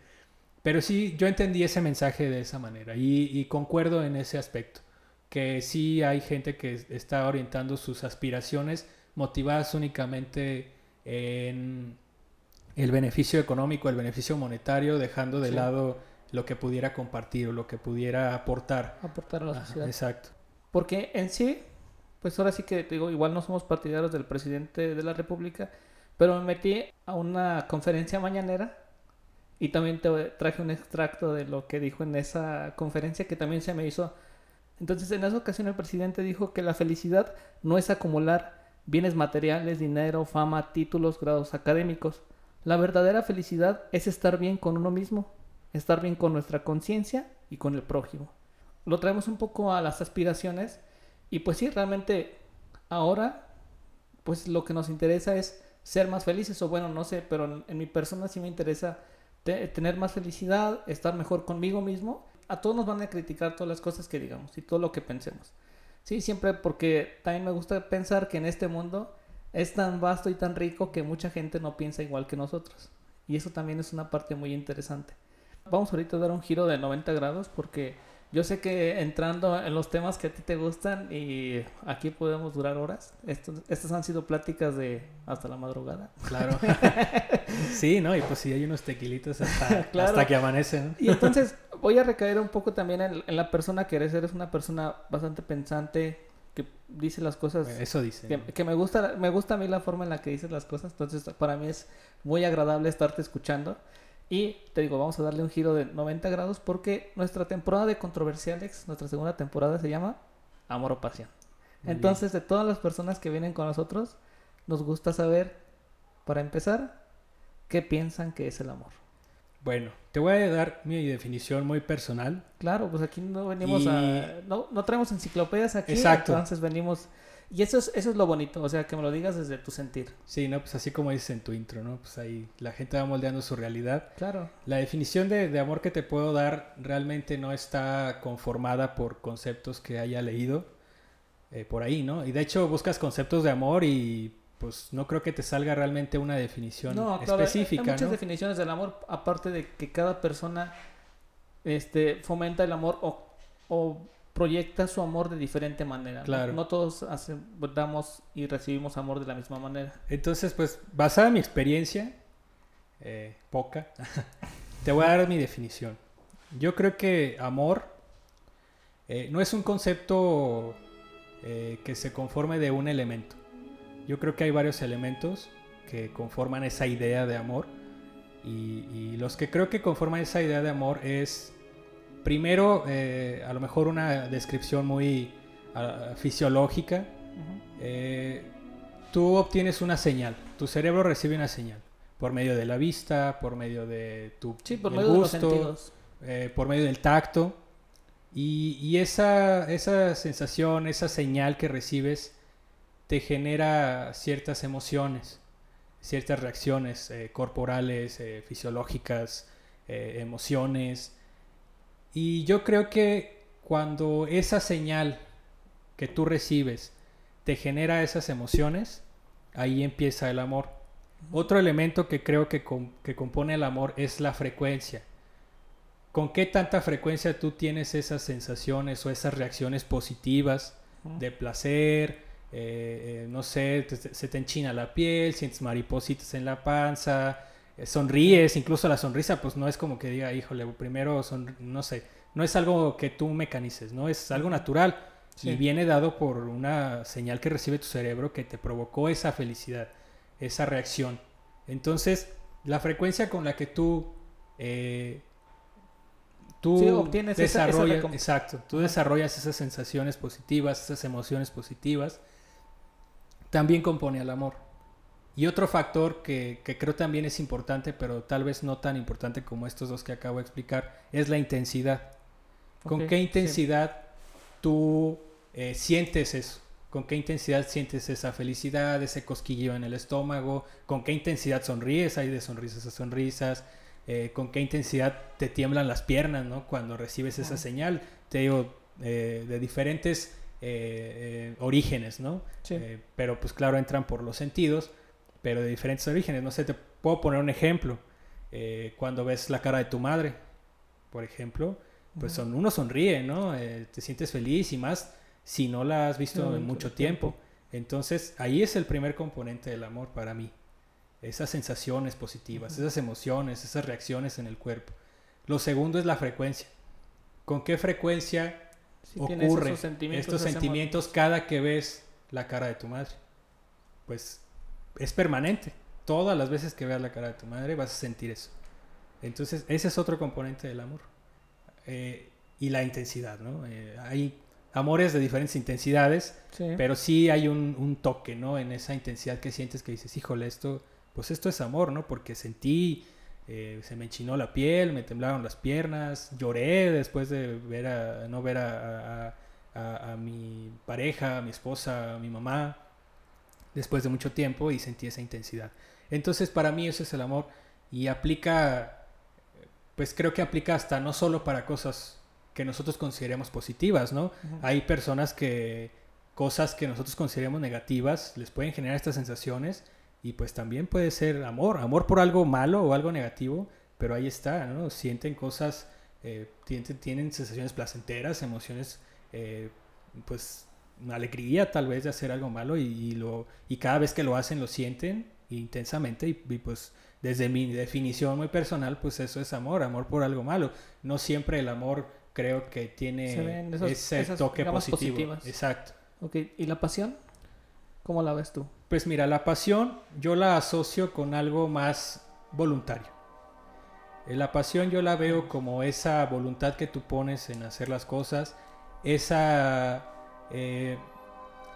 pero sí, yo entendí ese mensaje de esa manera y, y concuerdo en ese aspecto, que sí hay gente que es- está orientando sus aspiraciones motivadas únicamente en el beneficio económico, el beneficio monetario, dejando de Sí. lado lo que pudiera compartir o lo que pudiera aportar. Aportar a la sociedad. exacto. Porque en sí, pues ahora sí que te digo, igual no somos partidarios del presidente de la República, pero me metí a una conferencia mañanera y también te traje un extracto de lo que dijo en esa conferencia que también se me hizo. Entonces, en esa ocasión el presidente dijo que la felicidad no es acumular bienes materiales, dinero, fama, títulos, grados académicos. La verdadera felicidad es estar bien con uno mismo, estar bien con nuestra conciencia y con el prójimo lo traemos un poco a las aspiraciones y pues sí, realmente ahora pues lo que nos interesa es ser más felices o bueno, no sé, pero en, mi persona sí me interesa te- tener más felicidad, estar mejor conmigo mismo. A todos nos van a criticar todas las cosas que digamos y todo lo que pensemos. Sí, siempre porque también me gusta pensar que en este mundo es tan vasto y tan rico que mucha gente no piensa igual que nosotros. Y eso también es una parte muy interesante. Vamos ahorita a dar un giro de 90 grados porque yo sé que entrando en los temas que a ti te gustan y aquí podemos durar horas. Estos, estas han sido pláticas de hasta la madrugada. Claro. sí, ¿no? Y pues sí, hay unos tequilitos hasta, Claro. hasta que amanecen. Y entonces voy a recaer un poco también en, en la persona que eres. Eres una persona bastante pensante que dice las cosas Eso dice. que, que me gusta me gusta a mí la forma en la que dices las cosas entonces para mí es muy agradable estarte escuchando. Y te digo vamos a darle un giro de 90 grados porque nuestra temporada de controversiales nuestra segunda temporada se llama amor o pasión. Muy entonces de todas las personas que vienen con nosotros nos gusta saber para empezar qué piensan que es el amor Bueno, te voy a dar mi definición muy personal. claro pues aquí no venimos Y- a no, no traemos enciclopedias aquí Exacto. entonces venimos y eso es eso es lo bonito o sea que me lo digas desde tu sentir Sí, ¿no? Pues así como dices en tu intro, ¿no? Pues ahí la gente va moldeando su realidad. claro La definición de, de amor que te puedo dar realmente no está conformada por conceptos que haya leído eh, por ahí, ¿no? Y de hecho buscas conceptos de amor y pues no creo que te salga realmente una definición No, claro, específica, hay muchas ¿no? definiciones del amor, aparte de que cada persona este, fomenta el amor o, o proyecta su amor de diferente manera. ¿no? Claro. No, todos hace- damos y recibimos amor de la misma manera. Entonces, pues, basada en mi experiencia, eh, poca, te voy a dar mi definición. Yo creo que amor eh, no es un concepto eh, que se conforme de un elemento. Yo creo que hay varios elementos que conforman esa idea de amor. Y, y los que creo que conforman esa idea de amor es, primero, eh, a lo mejor una descripción muy ah, fisiológica. Eh, tú obtienes una señal, tu cerebro recibe una señal por medio de la vista, por medio de tu Sí, por el medio de los gusto, sentidos. eh, por medio del tacto. Y, y esa, esa sensación, esa señal que recibes, te genera ciertas emociones, ciertas reacciones eh, corporales, eh, fisiológicas, eh, emociones. Y yo creo que cuando esa señal que tú recibes te genera esas emociones, ahí empieza el amor. Otro elemento que creo que, com- que compone el amor es la frecuencia. ¿Con qué tanta frecuencia tú tienes esas sensaciones o esas reacciones positivas de placer? Eh, eh, no sé, te- se te enchina la piel, sientes maripositas en la panza, eh, sonríes, incluso la sonrisa, pues no es como que diga, híjole, primero, son, no sé, no es algo que tú mecanices, ¿no? Es algo natural Sí. y viene dado por una señal que recibe tu cerebro que te provocó esa felicidad, esa reacción. Entonces, la frecuencia con la que tú, eh, tú Sí, obtienes esa- esa desarrollas, exacto, tú desarrollas esas sensaciones positivas, esas emociones positivas, también compone al amor. Y otro factor que, que creo también es importante, pero tal vez no tan importante como estos dos que acabo de explicar, es la intensidad. ¿Con qué sí. intensidad tú eh, sientes eso? ¿Con qué intensidad sientes esa felicidad, ese cosquilleo en el estómago? ¿Con qué intensidad sonríes? Hay de sonrisas a sonrisas. Eh, ¿Con qué intensidad te tiemblan las piernas ¿no? cuando recibes esa señal? Te digo, eh, de diferentes eh, eh, orígenes, ¿no? Sí. Eh, pero pues claro, entran por los sentidos, pero de diferentes orígenes. No sé, te puedo poner un ejemplo. Eh, cuando ves la cara de tu madre, por ejemplo, pues son, uno sonríe, ¿no? Te sientes feliz y más si no la has visto No, en mucho tiempo. tiempo. Entonces, ahí es el primer componente del amor para mí. Esas sensaciones positivas, esas emociones, esas reacciones en el cuerpo. Lo segundo es la frecuencia. ¿Con qué frecuencia Sí, ocurre sentimientos, estos sentimientos cada que ves la cara de tu madre? Pues es permanente. Todas las veces que veas la cara de tu madre vas a sentir eso. Entonces, ese es otro componente del amor. Eh, y la intensidad, ¿no? Eh, hay amores de diferentes intensidades. Sí. pero sí hay un, un toque, ¿no? En esa intensidad que sientes que dices, híjole, esto, pues esto es amor, ¿no? Porque sentí, eh, se me enchinó la piel, me temblaron las piernas, lloré después de ver a, no ver a, a- a- a mi pareja, a mi esposa, a mi mamá, después de mucho tiempo y sentí esa intensidad. Entonces, para mí eso es el amor y aplica, pues creo que aplica hasta no solo para cosas que nosotros consideremos positivas, ¿no? Hay personas que cosas que nosotros consideremos negativas les pueden generar estas sensaciones y pues también puede ser amor, amor por algo malo o algo negativo, pero ahí está, ¿no? Sienten cosas, eh, tienen, tienen sensaciones placenteras, emociones, eh, pues una alegría tal vez de hacer algo malo y, y lo, y cada vez que lo hacen lo sienten intensamente y, y, pues desde mi definición muy personal pues eso es amor, amor por algo malo. No siempre el amor creo que tiene esos- ese toque positivo. positivas. Exacto. Ok, ¿y la pasión? ¿Cómo la ves tú? Pues mira, la pasión yo la asocio con algo más voluntario. Eh, La pasión yo la veo como esa voluntad que tú pones en hacer las cosas, esa, eh,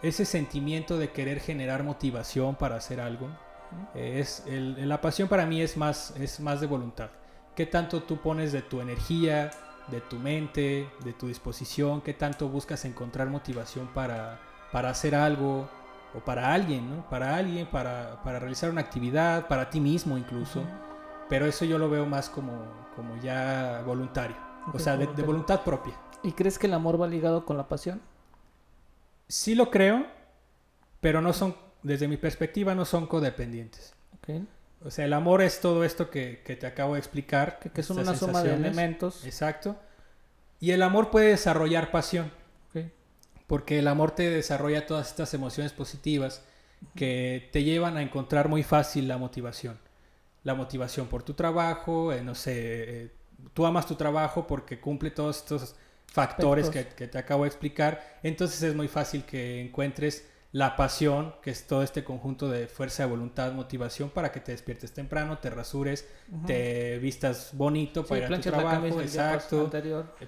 ese sentimiento de querer generar motivación para hacer algo. Eh, es, la pasión para mí es más, es más de voluntad. ¿Qué tanto tú pones de tu energía, de tu mente, de tu disposición? ¿Qué tanto buscas encontrar motivación para, para hacer algo o para alguien, ¿no? Para alguien, para, para realizar una actividad, para ti mismo incluso. Pero eso yo lo veo más como, como ya voluntario. O sea, de- voluntad propia. ¿Y crees que el amor va ligado con la pasión? Sí lo creo, pero no son, desde mi perspectiva, no son codependientes. Ok. O sea, el amor es todo esto que, que te acabo de explicar. Que, que son una suma de elementos. Exacto. Y el amor puede desarrollar pasión. Porque el amor te desarrolla todas estas emociones positivas que te llevan a encontrar muy fácil la motivación. La motivación por tu trabajo, eh, no sé, eh, tú amas tu trabajo porque cumple todos estos factores que, te acabo de explicar, entonces es muy fácil que encuentres la pasión, que es todo este conjunto de fuerza de voluntad, motivación para que te despiertes temprano, te rasures, te vistas bonito Sí, para ir a tu trabajo, exacto.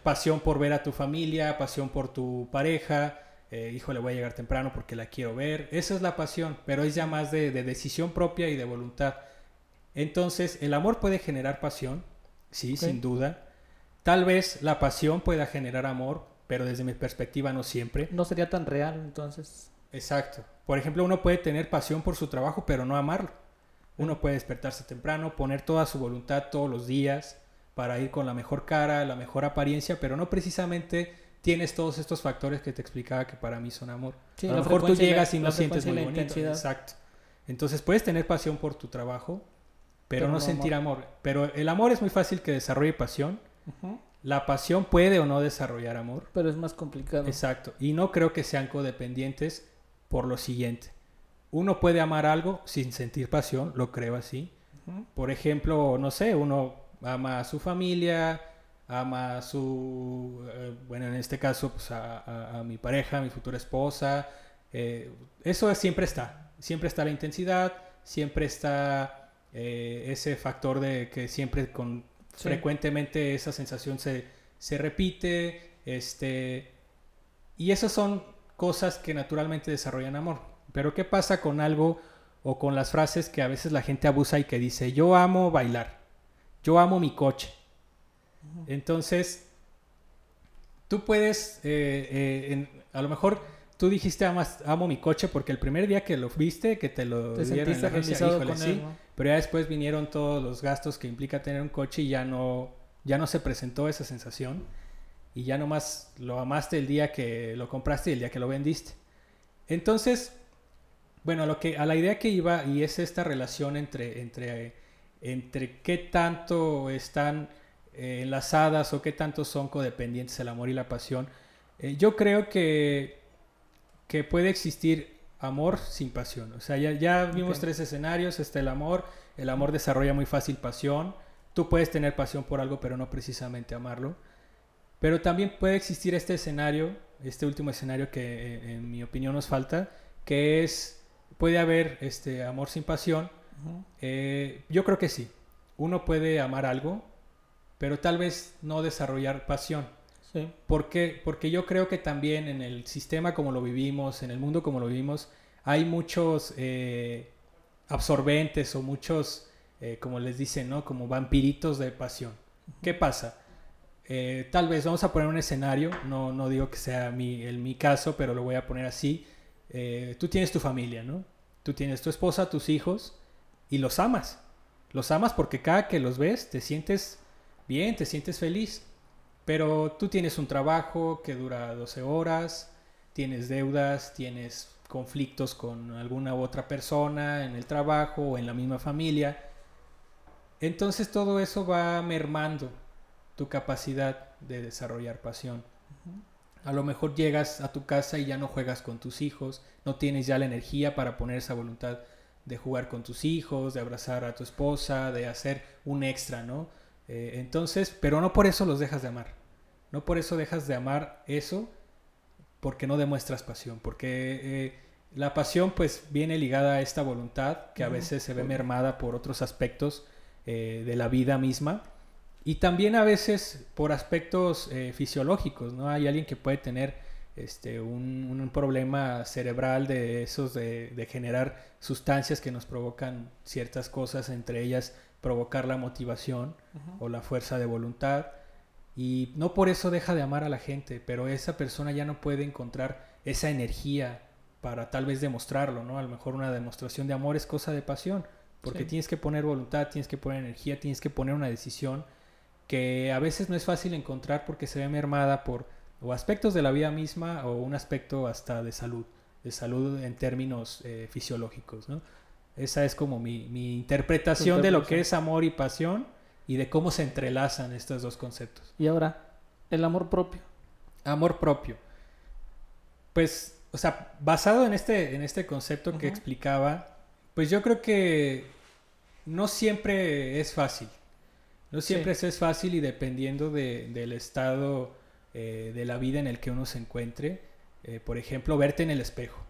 Pasión por ver a tu familia, pasión por tu pareja. Eh, híjole, voy a llegar temprano porque la quiero ver. Esa es la pasión, pero es ya más de, de decisión propia y de voluntad. Entonces, el amor puede generar pasión, sí, sin duda. Tal vez la pasión pueda generar amor, pero desde mi perspectiva no siempre. No sería tan real, entonces. Exacto. Por ejemplo, uno puede tener pasión por su trabajo, pero no amarlo. Uno puede despertarse temprano, poner toda su voluntad todos los días para ir con la mejor cara, la mejor apariencia, pero no precisamente tienes todos estos factores que te explicaba que para mí son amor. Sí, a lo mejor tú llegas y no sientes muy bonito. intensidad. Exacto. Entonces puedes tener pasión por tu trabajo, pero, Pero no no sentir amor. Pero el amor es muy fácil que desarrolle pasión. La pasión puede o no desarrollar amor. Pero es más complicado. Exacto. Y no creo que sean codependientes por lo siguiente. Uno puede amar algo sin sentir pasión, lo creo así. Por ejemplo, no sé, uno ama a su familia, ama a su, eh, bueno, en este caso, pues a, a- a mi pareja, a mi futura esposa. eh, eso siempre está. Siempre está la intensidad, siempre está eh, ese factor de que siempre con Sí. frecuentemente esa sensación se, se repite. Este, y esas son cosas que naturalmente desarrollan amor. Pero ¿qué pasa con algo o con las frases que a veces la gente abusa y que dice, yo amo bailar, yo amo mi coche? Entonces, tú puedes, eh, eh, en- a lo mejor tú dijiste amas, amo mi coche porque el primer día que lo viste, que te lo Te dieron en la agencia, híjole, sí, él, ¿no? pero ya después vinieron todos los gastos que implica tener un coche y ya no, ya no se presentó esa sensación y ya nomás lo amaste el día que lo compraste y el día que lo vendiste. Entonces, bueno, a lo que, a la idea que iba y es esta relación entre, entre, entre qué tanto están eh, enlazadas o qué tanto son codependientes el amor y la pasión. Eh, yo creo que, que puede existir amor sin pasión. O sea, ya, ya vimos tres escenarios. Está el amor. El amor desarrolla muy fácil pasión. Tú puedes tener pasión por algo, pero no precisamente amarlo. Pero también puede existir este escenario, este último escenario que eh, en mi opinión nos falta, que es, puede haber este amor sin pasión. Eh, yo creo que sí. Uno puede amar algo, pero tal vez no desarrollar pasión. Sí. ¿Por qué? Porque yo creo que también en el sistema como lo vivimos, en el mundo como lo vivimos, hay muchos eh, absorbentes o muchos, eh, como les dicen, ¿no? Como vampiritos de pasión. ¿Qué pasa? Eh, tal vez vamos a poner un escenario, no, no digo que sea mi, el, mi caso, pero lo voy a poner así. Eh, tú tienes tu familia, ¿no? Tú tienes tu esposa, tus hijos, y los amas. Los amas porque cada que los ves te sientes bien, te sientes feliz. Pero tú tienes un trabajo que dura 12 horas, tienes deudas, tienes conflictos con alguna otra persona en el trabajo o en la misma familia. Entonces todo eso va mermando tu capacidad de desarrollar pasión. A lo mejor llegas a tu casa y ya no juegas con tus hijos, no tienes ya la energía para poner esa voluntad de jugar con tus hijos, de abrazar a tu esposa, de hacer un extra, ¿no? Eh, entonces, pero no por eso los dejas de amar. No por eso dejas de amar eso, porque no demuestras pasión. Porque eh, la pasión pues viene ligada a esta voluntad que a veces se ve mermada por otros aspectos eh, de la vida misma. Y también a veces por aspectos eh, fisiológicos, ¿no? Hay alguien que puede tener este, un, un problema cerebral de esos de, de generar sustancias que nos provocan ciertas cosas, entre ellas provocar la motivación o la fuerza de voluntad. Y no por eso deja de amar a la gente, pero esa persona ya no puede encontrar esa energía para tal vez demostrarlo, ¿no? A lo mejor una demostración de amor es cosa de pasión, porque Sí. tienes que poner voluntad, tienes que poner energía, tienes que poner una decisión que a veces no es fácil encontrar porque se ve mermada por o aspectos de la vida misma o un aspecto hasta de salud, de salud en términos eh, fisiológicos, ¿no? Esa es como mi, mi interpretación de lo que es amor y pasión y de cómo se entrelazan estos dos conceptos. Y ahora, el amor propio. Amor propio. Pues, o sea, basado en este, en este concepto que explicaba, pues yo creo que no siempre es fácil. No siempre es fácil y dependiendo de- del estado eh, de la vida en el que uno se encuentre. eh, por ejemplo, verte en el espejo.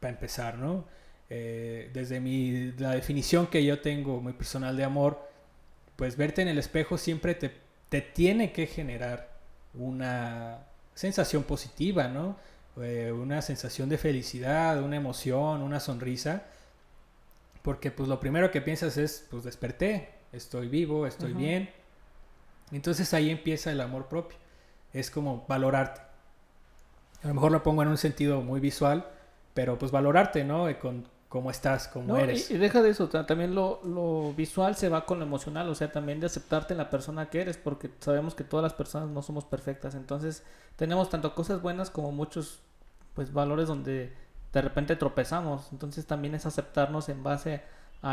para empezar, ¿no? Eh, desde mi, la definición que yo tengo muy personal de amor, pues verte en el espejo siempre te, te tiene que generar una sensación positiva, ¿no? Una sensación de felicidad, una emoción, una sonrisa, porque pues lo primero que piensas es, pues desperté, estoy vivo, estoy bien. Entonces ahí empieza el amor propio, es como valorarte. A lo mejor lo pongo en un sentido muy visual, pero pues valorarte, ¿no? Con cómo estás, cómo No, eres. y deja de eso, ta- también lo, lo visual se va con lo emocional, o sea, también de aceptarte en la persona que eres, porque sabemos que todas las personas no somos perfectas, entonces tenemos tanto cosas buenas como muchos pues valores donde de repente tropezamos, entonces también es aceptarnos en base a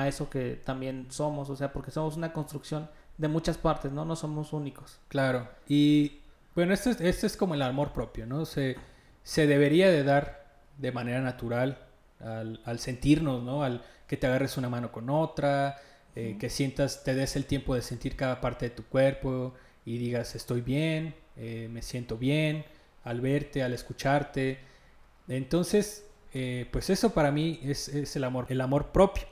eso que también somos, o sea, porque somos una construcción de muchas partes, ¿no? No somos únicos. Claro, y bueno, esto es, esto es como el amor propio, ¿no? Se, se debería de dar de manera natural al, al sentirnos, ¿no? Al que te agarres una mano con otra, eh, que sientas, te des el tiempo de sentir cada parte de tu cuerpo y digas, estoy bien, eh, me siento bien, al verte, al escucharte. Entonces, eh, pues eso para mí es, es el amor, el amor propio.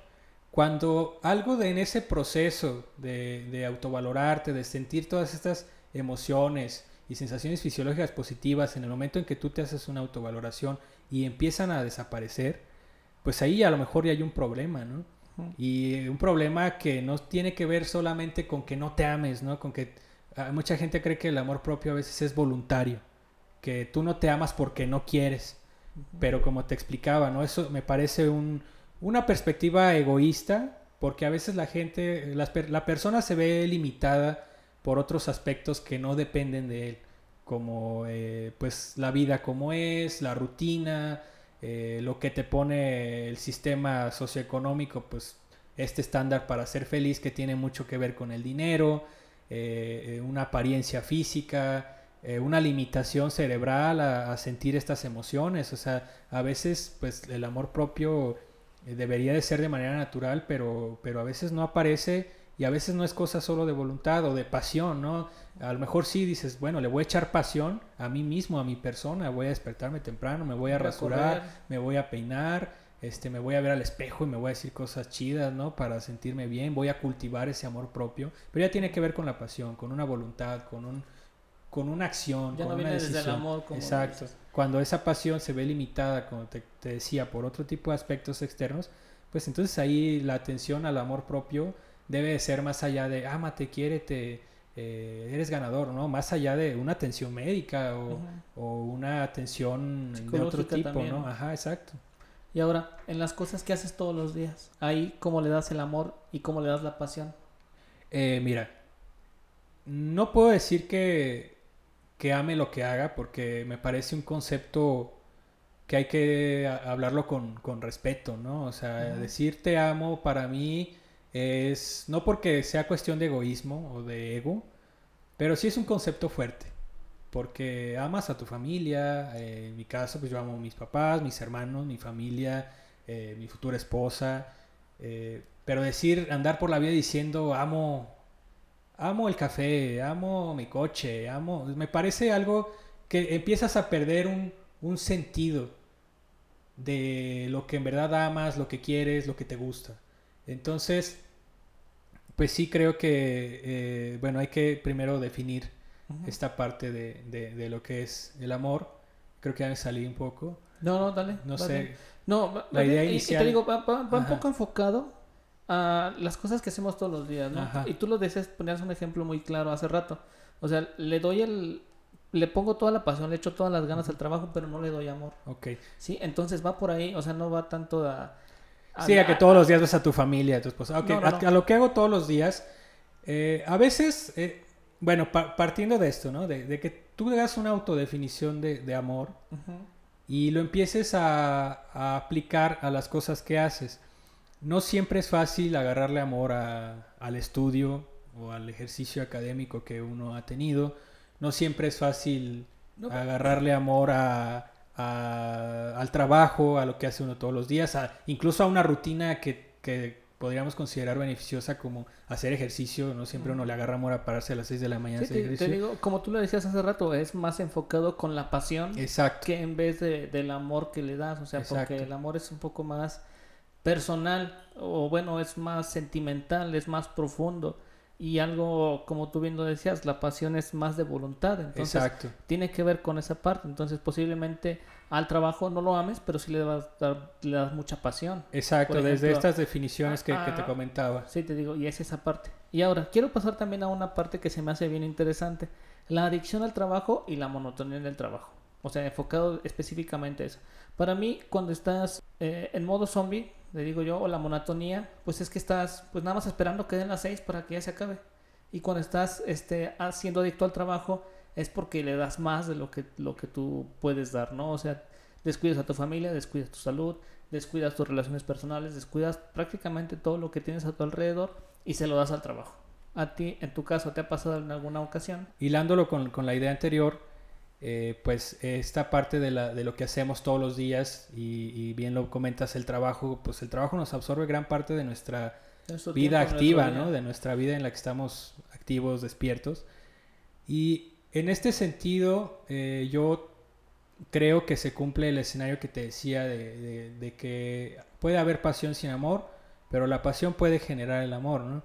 Cuando algo de en ese proceso de, de autovalorarte, de sentir todas estas emociones y sensaciones fisiológicas positivas en el momento en que tú te haces una autovaloración y empiezan a desaparecer, pues ahí a lo mejor ya hay un problema, ¿no? Y un problema que no tiene que ver solamente con que no te ames, ¿no? Con que ah, mucha gente cree que el amor propio a veces es voluntario, que tú no te amas porque no quieres. Pero como te explicaba, ¿no? Eso me parece un, una perspectiva egoísta, porque a veces la gente, la persona se ve limitada por otros aspectos que no dependen de él, como eh, pues la vida como es, la rutina, eh, lo que te pone el sistema socioeconómico, pues este estándar para ser feliz que tiene mucho que ver con el dinero, eh, una apariencia física, una limitación cerebral a, a sentir estas emociones. O sea, a veces pues el amor propio debería de ser de manera natural, pero, pero a veces no aparece y a veces no es cosa solo de voluntad o de pasión, ¿no? A lo mejor sí dices, bueno, le voy a echar pasión a mí mismo, a mi persona, voy a despertarme temprano, me voy a Voy rasurar, me voy a peinar, este, me voy a ver al espejo y me voy a decir cosas chidas, ¿no? Para sentirme bien, voy a cultivar ese amor propio, pero ya tiene que ver con la pasión, con una voluntad, con un con una acción, Ya con no una viene desde el decisión. amor, como Exacto. dices. Cuando esa pasión se ve limitada, como te, te decía, por otro tipo de aspectos externos, pues entonces ahí la atención al amor propio debe de ser más allá de ámate, quiérete, eh, eres ganador, ¿no? Más allá de una atención médica o, una atención de otro tipo, también. ¿no? Ajá, exacto. Y ahora, en las cosas que haces todos los días, ahí cómo le das el amor y cómo le das la pasión. Eh, mira, no puedo decir que, que ame lo que haga porque me parece un concepto que hay que hablarlo con, con respeto, ¿no? O sea, decir te amo para mí es no porque sea cuestión de egoísmo o de ego, pero sí es un concepto fuerte. Porque amas a tu familia, eh, en mi caso pues yo amo a mis papás, mis hermanos, mi familia, eh, mi futura esposa, eh, pero decir, andar por la vida diciendo amo, amo el café, amo mi coche, amo, me parece algo que empiezas a perder un, un sentido de lo que en verdad amas, lo que quieres, lo que te gusta. Entonces, pues sí creo que, eh, bueno, hay que primero definir esta parte de, de- de lo que es el amor. Creo que ya me salí un poco. No, no, dale. No sé. No, La idea y- Y, inicial- te digo, va, va- va un poco enfocado a las cosas que hacemos todos los días, ¿no? Ajá. Y tú lo decías, ponías un ejemplo muy claro hace rato. O sea, le doy el... Le pongo toda la pasión, le echo todas las ganas al trabajo, pero no le doy amor. Ok. Sí, entonces va por ahí, o sea, no va tanto a... Sí, a que todos los días ves a tu familia, a tu esposa. Ok, No, no, a, no. a lo que hago todos los días, eh, a veces, eh, bueno, pa- partiendo de esto, ¿no? De, de que tú hagas una autodefinición de, de amor y lo empieces a, a aplicar a las cosas que haces. No siempre es fácil agarrarle amor a- al estudio o al ejercicio académico que uno ha tenido. No siempre es fácil No, agarrarle amor a, a- al trabajo, a lo que hace uno todos los días, a- incluso a una rutina que, que podríamos considerar beneficiosa como hacer ejercicio, no siempre uno le agarra amor a pararse a las 6 de la mañana a Sí, hacer te, te ejercicio. digo, como tú lo decías hace rato, es más enfocado con la pasión Exacto. que en vez de, del amor que le das, o sea, Exacto. porque el amor es un poco más personal o bueno, es más sentimental, es más profundo y algo como tú bien lo decías, la pasión es más de voluntad, entonces Exacto. tiene que ver con esa parte, entonces posiblemente al trabajo no lo ames, pero sí le vas a dar, le das mucha pasión. Exacto, desde estas definiciones que, que te ah, comentaba. Sí, te digo, y es esa parte. Y ahora, quiero pasar también a una parte que se me hace bien interesante. La adicción al trabajo y la monotonía en el trabajo. O sea, enfocado específicamente a eso. Para mí, cuando estás eh, en modo zombie, le digo yo, o la monotonía, pues es que estás pues nada más esperando que den las seis para que ya se acabe. Y cuando estás este, siendo adicto al trabajo, es porque le das más de lo que, lo que tú puedes dar, ¿no? O sea, descuidas a tu familia, descuidas tu salud, descuidas tus relaciones personales, descuidas prácticamente todo lo que tienes a tu alrededor y se lo das al trabajo. A ti, en tu caso, ¿te ha pasado en alguna ocasión? Hilándolo con, con la idea anterior, eh, pues esta parte de, la, de lo que hacemos todos los días y, y bien lo comentas, el trabajo, pues el trabajo nos absorbe gran parte de nuestra Nuestro vida activa, ¿no? De nuestra vida en la que estamos activos, despiertos. Y en este sentido, eh, yo creo que se cumple el escenario que te decía de, de- de que puede haber pasión sin amor, pero la pasión puede generar el amor, ¿no?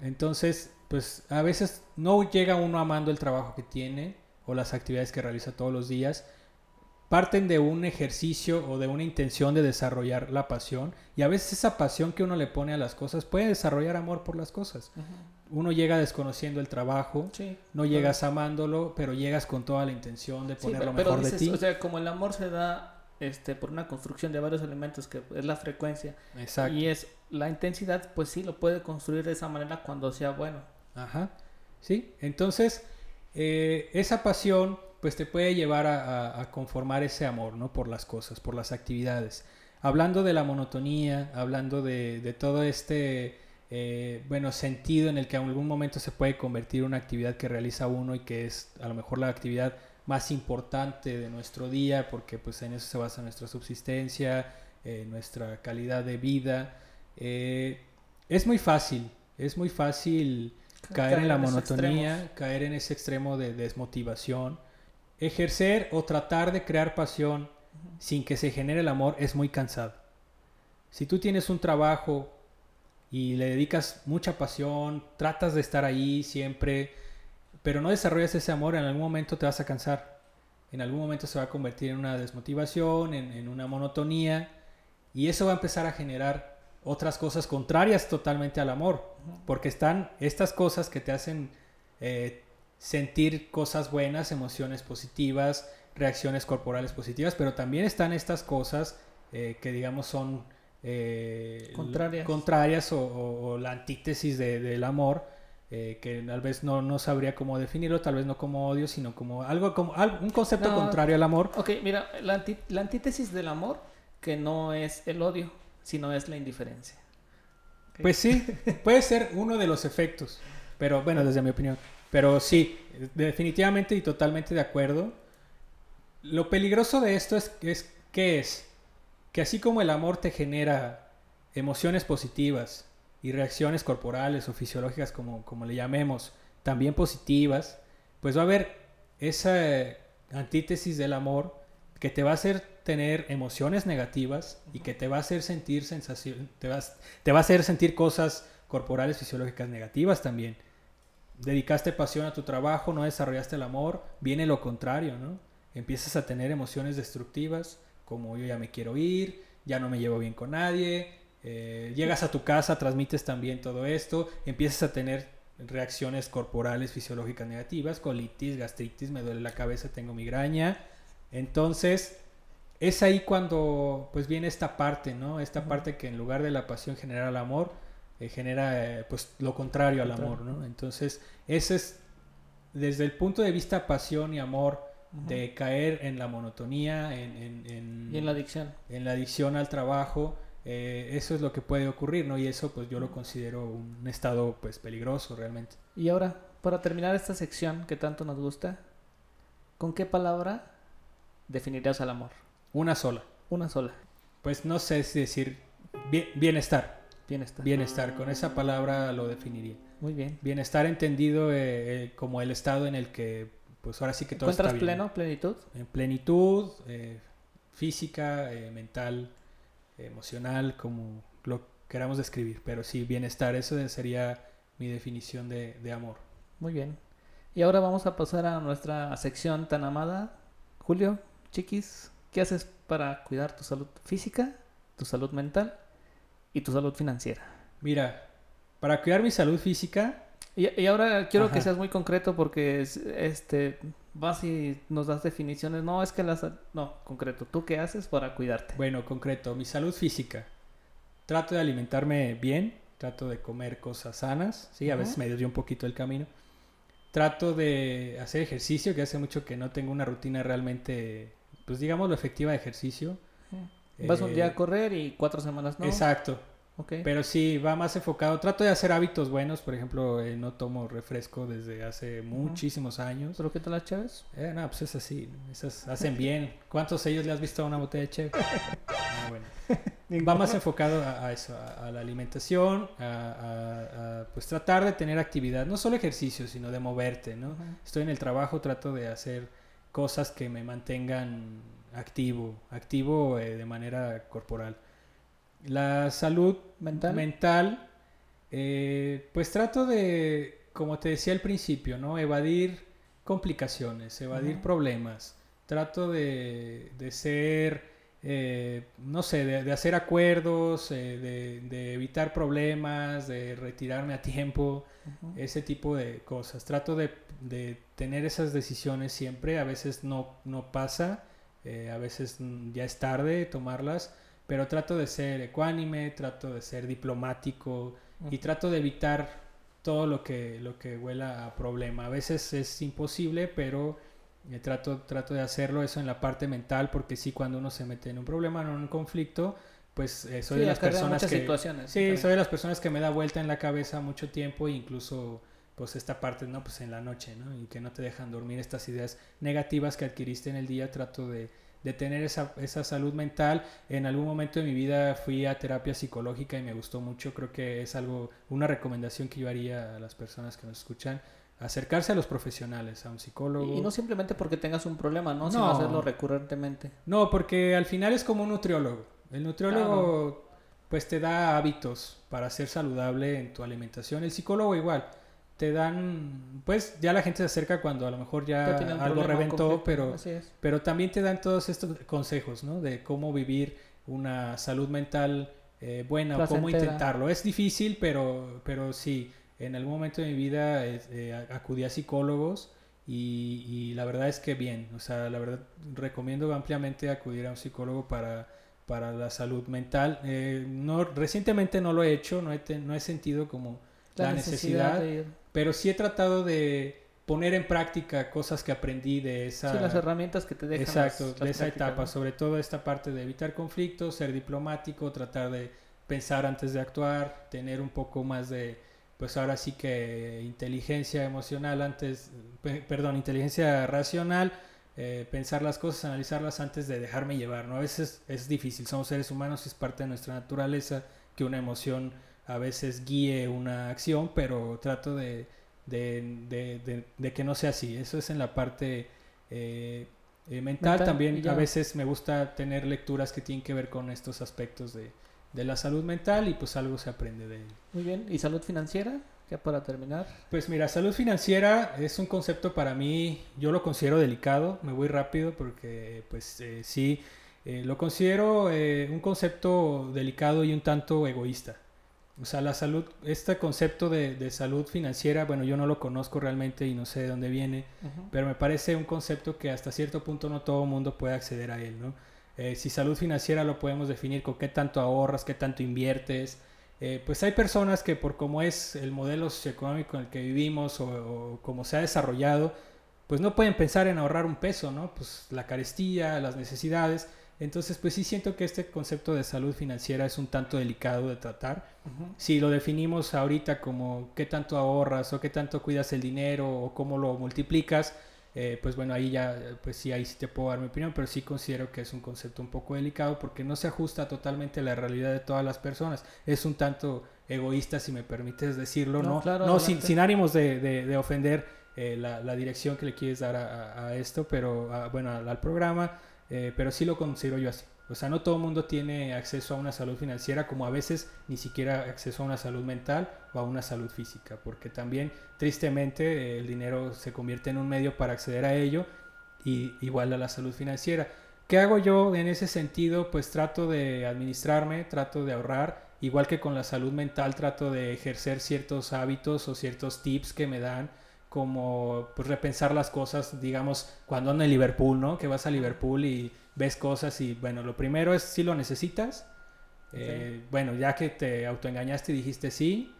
Entonces, pues a veces no llega uno amando el trabajo que tiene o las actividades que realiza todos los días, parten de un ejercicio o de una intención de desarrollar la pasión y a veces esa pasión que uno le pone a las cosas puede desarrollar amor por las cosas. Uno llega desconociendo el trabajo, Sí. no llegas amándolo, pero llegas con toda la intención de Sí, poner pero, lo pero mejor dices, de ti. o sea, como el amor se da este, por una construcción de varios elementos, que es la frecuencia Exacto. y es la intensidad, pues sí, lo puede construir de esa manera cuando sea bueno. Ajá. Sí, entonces eh, esa pasión pues te puede llevar a, conformar ese amor, ¿no? Por las cosas, por las actividades. Hablando de la monotonía, hablando de, todo este, eh, bueno, sentido en el que en algún momento se puede convertir una actividad que realiza uno y que es a lo mejor la actividad más importante de nuestro día, porque pues en eso se basa nuestra subsistencia, eh, nuestra calidad de vida. Es muy fácil, es muy fácil caer en la monotonía, caer en ese extremo de desmotivación. Ejercer o tratar de crear pasión sin que se genere el amor es muy cansado. Si tú tienes un trabajo y le dedicas mucha pasión, tratas de estar ahí siempre, pero no desarrollas ese amor, en algún momento te vas a cansar. En algún momento se va a convertir en una desmotivación, en, en una monotonía, y eso va a empezar a generar otras cosas contrarias totalmente al amor, porque están estas cosas que te hacen eh, sentir cosas buenas, emociones positivas, reacciones corporales positivas, pero también están estas cosas eh, que digamos son eh, Contrarias. contrarias o, o- o la antítesis de- del amor, eh, que tal vez no, no sabría cómo definirlo, tal vez no como odio, sino como algo como algo- un concepto No. contrario al amor. Ok, mira, la, anti- la antítesis del amor, que no es el odio, sino es la indiferencia. Pues sí, puede ser uno de los efectos, pero bueno, desde mi opinión. Pero sí, definitivamente y totalmente de acuerdo. Lo peligroso de esto es, es ¿qué es? Que así como el amor te genera emociones positivas y reacciones corporales o fisiológicas, como, como le llamemos, también positivas, pues va a haber esa antítesis del amor que te va a hacer tener emociones negativas y que te va a hacer sentir sensación, te, te va a hacer sentir cosas corporales fisiológicas negativas también. Dedicaste pasión a tu trabajo, no desarrollaste el amor, viene lo contrario, ¿no? Empiezas a tener emociones destructivas, como yo ya me quiero ir, ya no me llevo bien con nadie, eh, llegas a tu casa, transmites también todo esto, empiezas a tener reacciones corporales fisiológicas negativas, colitis, gastritis, me duele la cabeza, tengo migraña. Entonces, es ahí cuando pues viene esta parte, ¿no? Esta parte que en lugar de la pasión genera el amor, eh, genera eh, pues lo contrario al amor, ¿no? Entonces, ese es desde el punto de vista pasión y amor de caer en la monotonía, en, en- en- Y en la adicción. en la adicción al trabajo, eh, eso es lo que puede ocurrir, ¿no? Y eso pues yo lo considero un estado pues peligroso realmente. Y ahora, para terminar esta sección que tanto nos gusta, ¿con qué palabra definirías al amor? Una sola. Una sola. Pues no sé si decir bien- bienestar. Bienestar. Bienestar, con esa palabra lo definiría. Muy bien. Bienestar entendido eh, eh, como el estado en el que, pues ahora sí que todo está ¿Encuentras bien. pleno, plenitud? En plenitud, eh, física, mental, emocional, como lo queramos describir. Pero sí, bienestar, eso sería mi definición de, de amor. Muy bien. Y ahora vamos a pasar a nuestra sección tan amada. Julio, chiquis, ¿qué haces para cuidar tu salud física, tu salud mental y tu salud financiera? Mira, para cuidar mi salud física, Y, y ahora quiero que seas muy concreto porque es- este vas y nos das definiciones. No, es que las... No, concreto. ¿Tú qué haces para cuidarte? bueno, concreto, mi salud física. Trato de alimentarme bien, trato de comer cosas sanas, sí, a veces me desvío un poquito el camino. Trato de hacer ejercicio, que hace mucho que no tengo una rutina realmente, pues digamos, lo efectiva de ejercicio. Vas un día Eh, a correr y cuatro semanas no. Exacto, Ok. Pero sí, va más enfocado. Trato de hacer hábitos buenos. Por ejemplo, eh, no tomo refresco desde hace muchísimos años. ¿Pero qué tal las chaves? Eh, no, pues es así. Esas hacen bien. ¿Cuántos sellos le has visto a una botella de cheve? Ah, bueno. Va más enfocado a, a eso, a, a la alimentación, a, a- a, pues tratar de tener actividad, no solo ejercicio, sino de moverte, ¿no? Estoy en el trabajo, trato de hacer cosas que me mantengan activo, activo eh, de manera corporal. La salud ¿Mental? mental, eh, pues trato de, como te decía al principio, ¿no? Evadir complicaciones, evadir problemas. Trato de, de ser, eh, no sé, de, de hacer acuerdos, eh, de, de evitar problemas, de retirarme a tiempo, ese tipo de cosas. Trato de, de tener esas decisiones siempre, a veces no, no pasa, eh, a veces ya es tarde tomarlas, pero trato de ser ecuánime, trato de ser diplomático y trato de evitar todo lo que, lo que huela a problema. A veces es imposible, pero eh, trato, trato de hacerlo eso en la parte mental, porque sí, cuando uno se mete en un problema, en un conflicto, pues eh, soy Sí, de las personas que... situaciones. Sí, también. soy de las personas que me da vuelta en la cabeza mucho tiempo e incluso pues esta parte, ¿no? Pues en la noche, ¿no? Y que no te dejan dormir estas ideas negativas que adquiriste en el día, trato de, de tener esa, esa salud mental. En algún momento de mi vida fui a terapia psicológica y me gustó mucho, creo que es algo, una recomendación que yo haría a las personas que nos escuchan, acercarse a los profesionales, a un psicólogo. Y no simplemente porque tengas un problema, ¿no? No. Sino hacerlo recurrentemente. No, porque al final es como un nutriólogo. El nutriólogo pues te da hábitos para ser saludable en tu alimentación. El psicólogo igual. Te dan, pues ya la gente se acerca cuando a lo mejor ya algo reventó, pero, pero también te dan todos estos consejos, ¿no? De cómo vivir una salud mental eh, buena o cómo intentarlo. Es difícil, pero, pero sí, en algún momento de mi vida eh, acudí a psicólogos y, y la verdad es que bien, o sea, la verdad recomiendo ampliamente acudir a un psicólogo para, para la salud mental. Eh, no, recientemente no lo he hecho, no he, no he sentido como la, necesidad, pero sí he tratado de poner en práctica cosas que aprendí de esa... Sí, las herramientas que te dejan. Exacto, las- de esa etapa, ¿no? sobre todo esta parte de evitar conflictos, ser diplomático, tratar de pensar antes de actuar, tener un poco más de, pues ahora sí que inteligencia emocional antes, pe- perdón, inteligencia racional, eh, pensar las cosas, analizarlas antes de dejarme llevar, ¿no? A veces es difícil, somos seres humanos, es parte de nuestra naturaleza que una emoción a veces guíe una acción, pero trato de, de, de- de- de que no sea así, eso es en la parte... eh, eh, mental, también a veces me gusta tener lecturas que tienen que ver con estos aspectos de, de la salud mental y pues algo se aprende de ello. Muy bien. ¿Y salud financiera? Ya para terminar. Pues mira, salud financiera es un concepto para mí, yo lo considero delicado, me voy rápido porque pues eh, sí, eh, lo considero eh, un concepto delicado y un tanto egoísta. O sea, la salud, este concepto de, de salud financiera, bueno, yo no lo conozco realmente y no sé de dónde viene, pero me parece un concepto que hasta cierto punto no todo el mundo puede acceder a él, ¿no? Eh, si salud financiera lo podemos definir con qué tanto ahorras, qué tanto inviertes. Eh, pues hay personas que por cómo es el modelo socioeconómico en el que vivimos o, o cómo se ha desarrollado, pues no pueden pensar en ahorrar un peso, ¿no? Pues la carestía, las necesidades. Entonces, pues sí siento que este concepto de salud financiera es un tanto delicado de tratar. Ujú. Si lo definimos ahorita como qué tanto ahorras o qué tanto cuidas el dinero o cómo lo multiplicas, eh, pues bueno, ahí ya, pues sí, ahí sí te puedo dar mi opinión, pero sí considero que es un concepto un poco delicado porque no se ajusta totalmente a la realidad de todas las personas. Es un tanto egoísta, si me permites decirlo, No, no, claro, no sin, sin ánimos de, de- de ofender eh, la, la dirección que le quieres dar a, a- a esto, pero a- bueno, al, al programa, eh, pero sí lo considero yo así. O sea, no todo el mundo tiene acceso a una salud financiera, como a veces ni siquiera acceso a una salud mental o a una salud física, porque también tristemente el dinero se convierte en un medio para acceder a ello y igual a la salud financiera. ¿Qué hago yo en ese sentido? Pues trato de administrarme, trato de ahorrar, igual que con la salud mental trato de ejercer ciertos hábitos o ciertos tips que me dan como pues repensar las cosas, digamos, cuando ando en Liverpool, ¿no? Que vas a Liverpool y ves cosas y bueno, lo primero es si lo necesitas. Eh, bueno, ya que te autoengañaste y dijiste sí,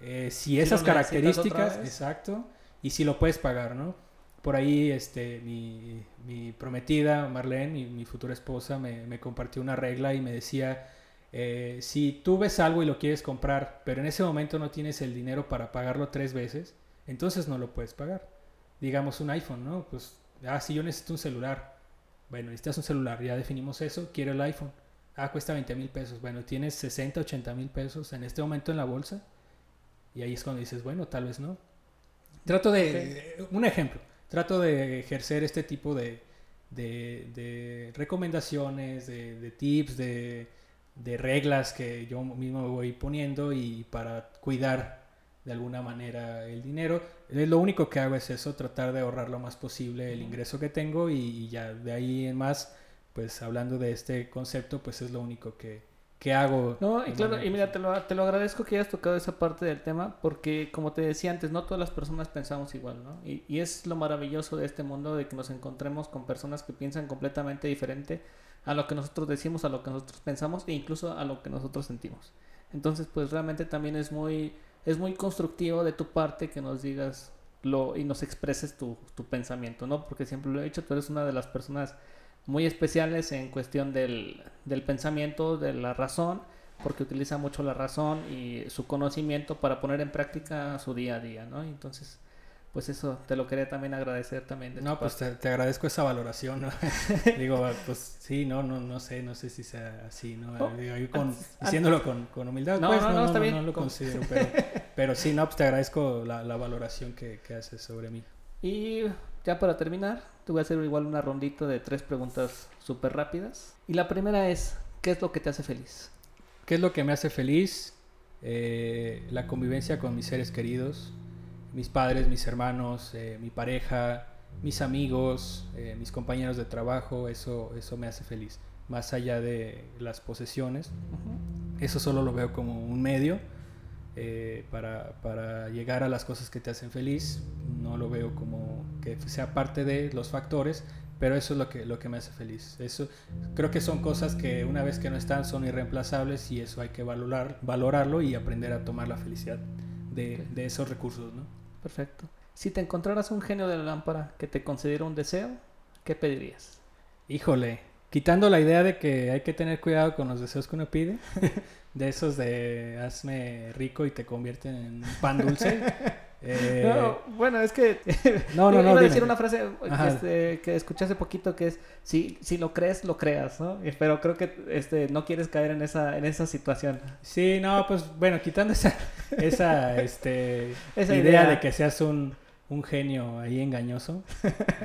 eh, si esas características, exacto, y si lo puedes pagar, ¿no? Por ahí, este, mi, mi prometida, Marlene, mi, mi futura esposa, me, me compartió una regla y me decía, eh, si tú ves algo y lo quieres comprar, pero en ese momento no tienes el dinero para pagarlo tres veces, entonces no lo puedes pagar. Digamos un iPhone, ¿no? Pues, ah, sí, yo necesito un celular. Bueno, necesitas un celular, ya definimos eso, quiero el iPhone. Ah, cuesta 20 mil pesos. Bueno, tienes 60, 80 mil pesos en este momento en la bolsa. Y ahí es cuando dices, bueno, tal vez no. Trato de, un ejemplo, trato de ejercer este tipo de, de, de recomendaciones, de, de tips, de, de reglas que yo mismo me voy poniendo y para cuidar de alguna manera el dinero. Lo único que hago es eso, tratar de ahorrar lo más posible el ingreso que tengo y, y ya de ahí en más, pues hablando de este concepto, pues es lo único que, que hago. No, y claro, y mira, te lo, te lo agradezco que hayas tocado esa parte del tema, porque como te decía antes, no todas las personas pensamos igual, ¿no? Y, y es lo maravilloso de este mundo, de que nos encontremos con personas que piensan completamente diferente a lo que nosotros decimos, a lo que nosotros pensamos e incluso a lo que nosotros sentimos. Entonces, pues realmente también es muy, es muy constructivo de tu parte que nos digas lo y nos expreses tu, tu pensamiento, ¿no? Porque siempre lo he dicho, tú eres una de las personas muy especiales en cuestión del, del pensamiento, de la razón, porque utiliza mucho la razón y su conocimiento para poner en práctica su día a día, ¿no? Entonces, pues eso te lo quería también agradecer también. No, pues te, te agradezco esa valoración, ¿no? Digo, pues sí, no, no, no sé, no sé si sea así, ¿no? Oh, Digo, yo con- antes- diciéndolo con, con humildad, No, pues no, no, no, no, está no, bien. no lo Con- considero, pero, pero sí, no, pues te agradezco la, la valoración que, que haces sobre mí. Y ya para terminar, te voy a hacer igual una rondita de tres preguntas súper rápidas. Y la primera es, ¿qué es lo que te hace feliz? ¿Qué es lo que me hace feliz? Eh, la convivencia con mis seres queridos, mis padres, mis hermanos, eh, mi pareja, mis amigos, eh, mis compañeros de trabajo, eso, eso me hace feliz. Más allá de las posesiones, eso solo lo veo como un medio eh, para, para llegar a las cosas que te hacen feliz. No lo veo como que sea parte de los factores, pero eso es lo que, lo que me hace feliz. Eso, creo que son cosas que una vez que no están son irreemplazables y eso hay que valorar, valorarlo y aprender a tomar la felicidad de, de esos recursos. ¿no? Perfecto. Si te encontraras un genio de la lámpara que te concediera un deseo, ¿qué pedirías? Híjole, quitando la idea de que hay que tener cuidado con los deseos que uno pide, de esos de hazme rico y te convierten en pan dulce. eh, No, bueno, es que no, no, iba a decir una frase este, que escuché hace poquito que es si, si lo crees, lo creas, ¿no? Pero creo que este, no quieres caer en esa, en esa situación. Sí, no, pues bueno, quitando esa, esa, este, Esa idea, idea. de que seas un, un genio ahí engañoso,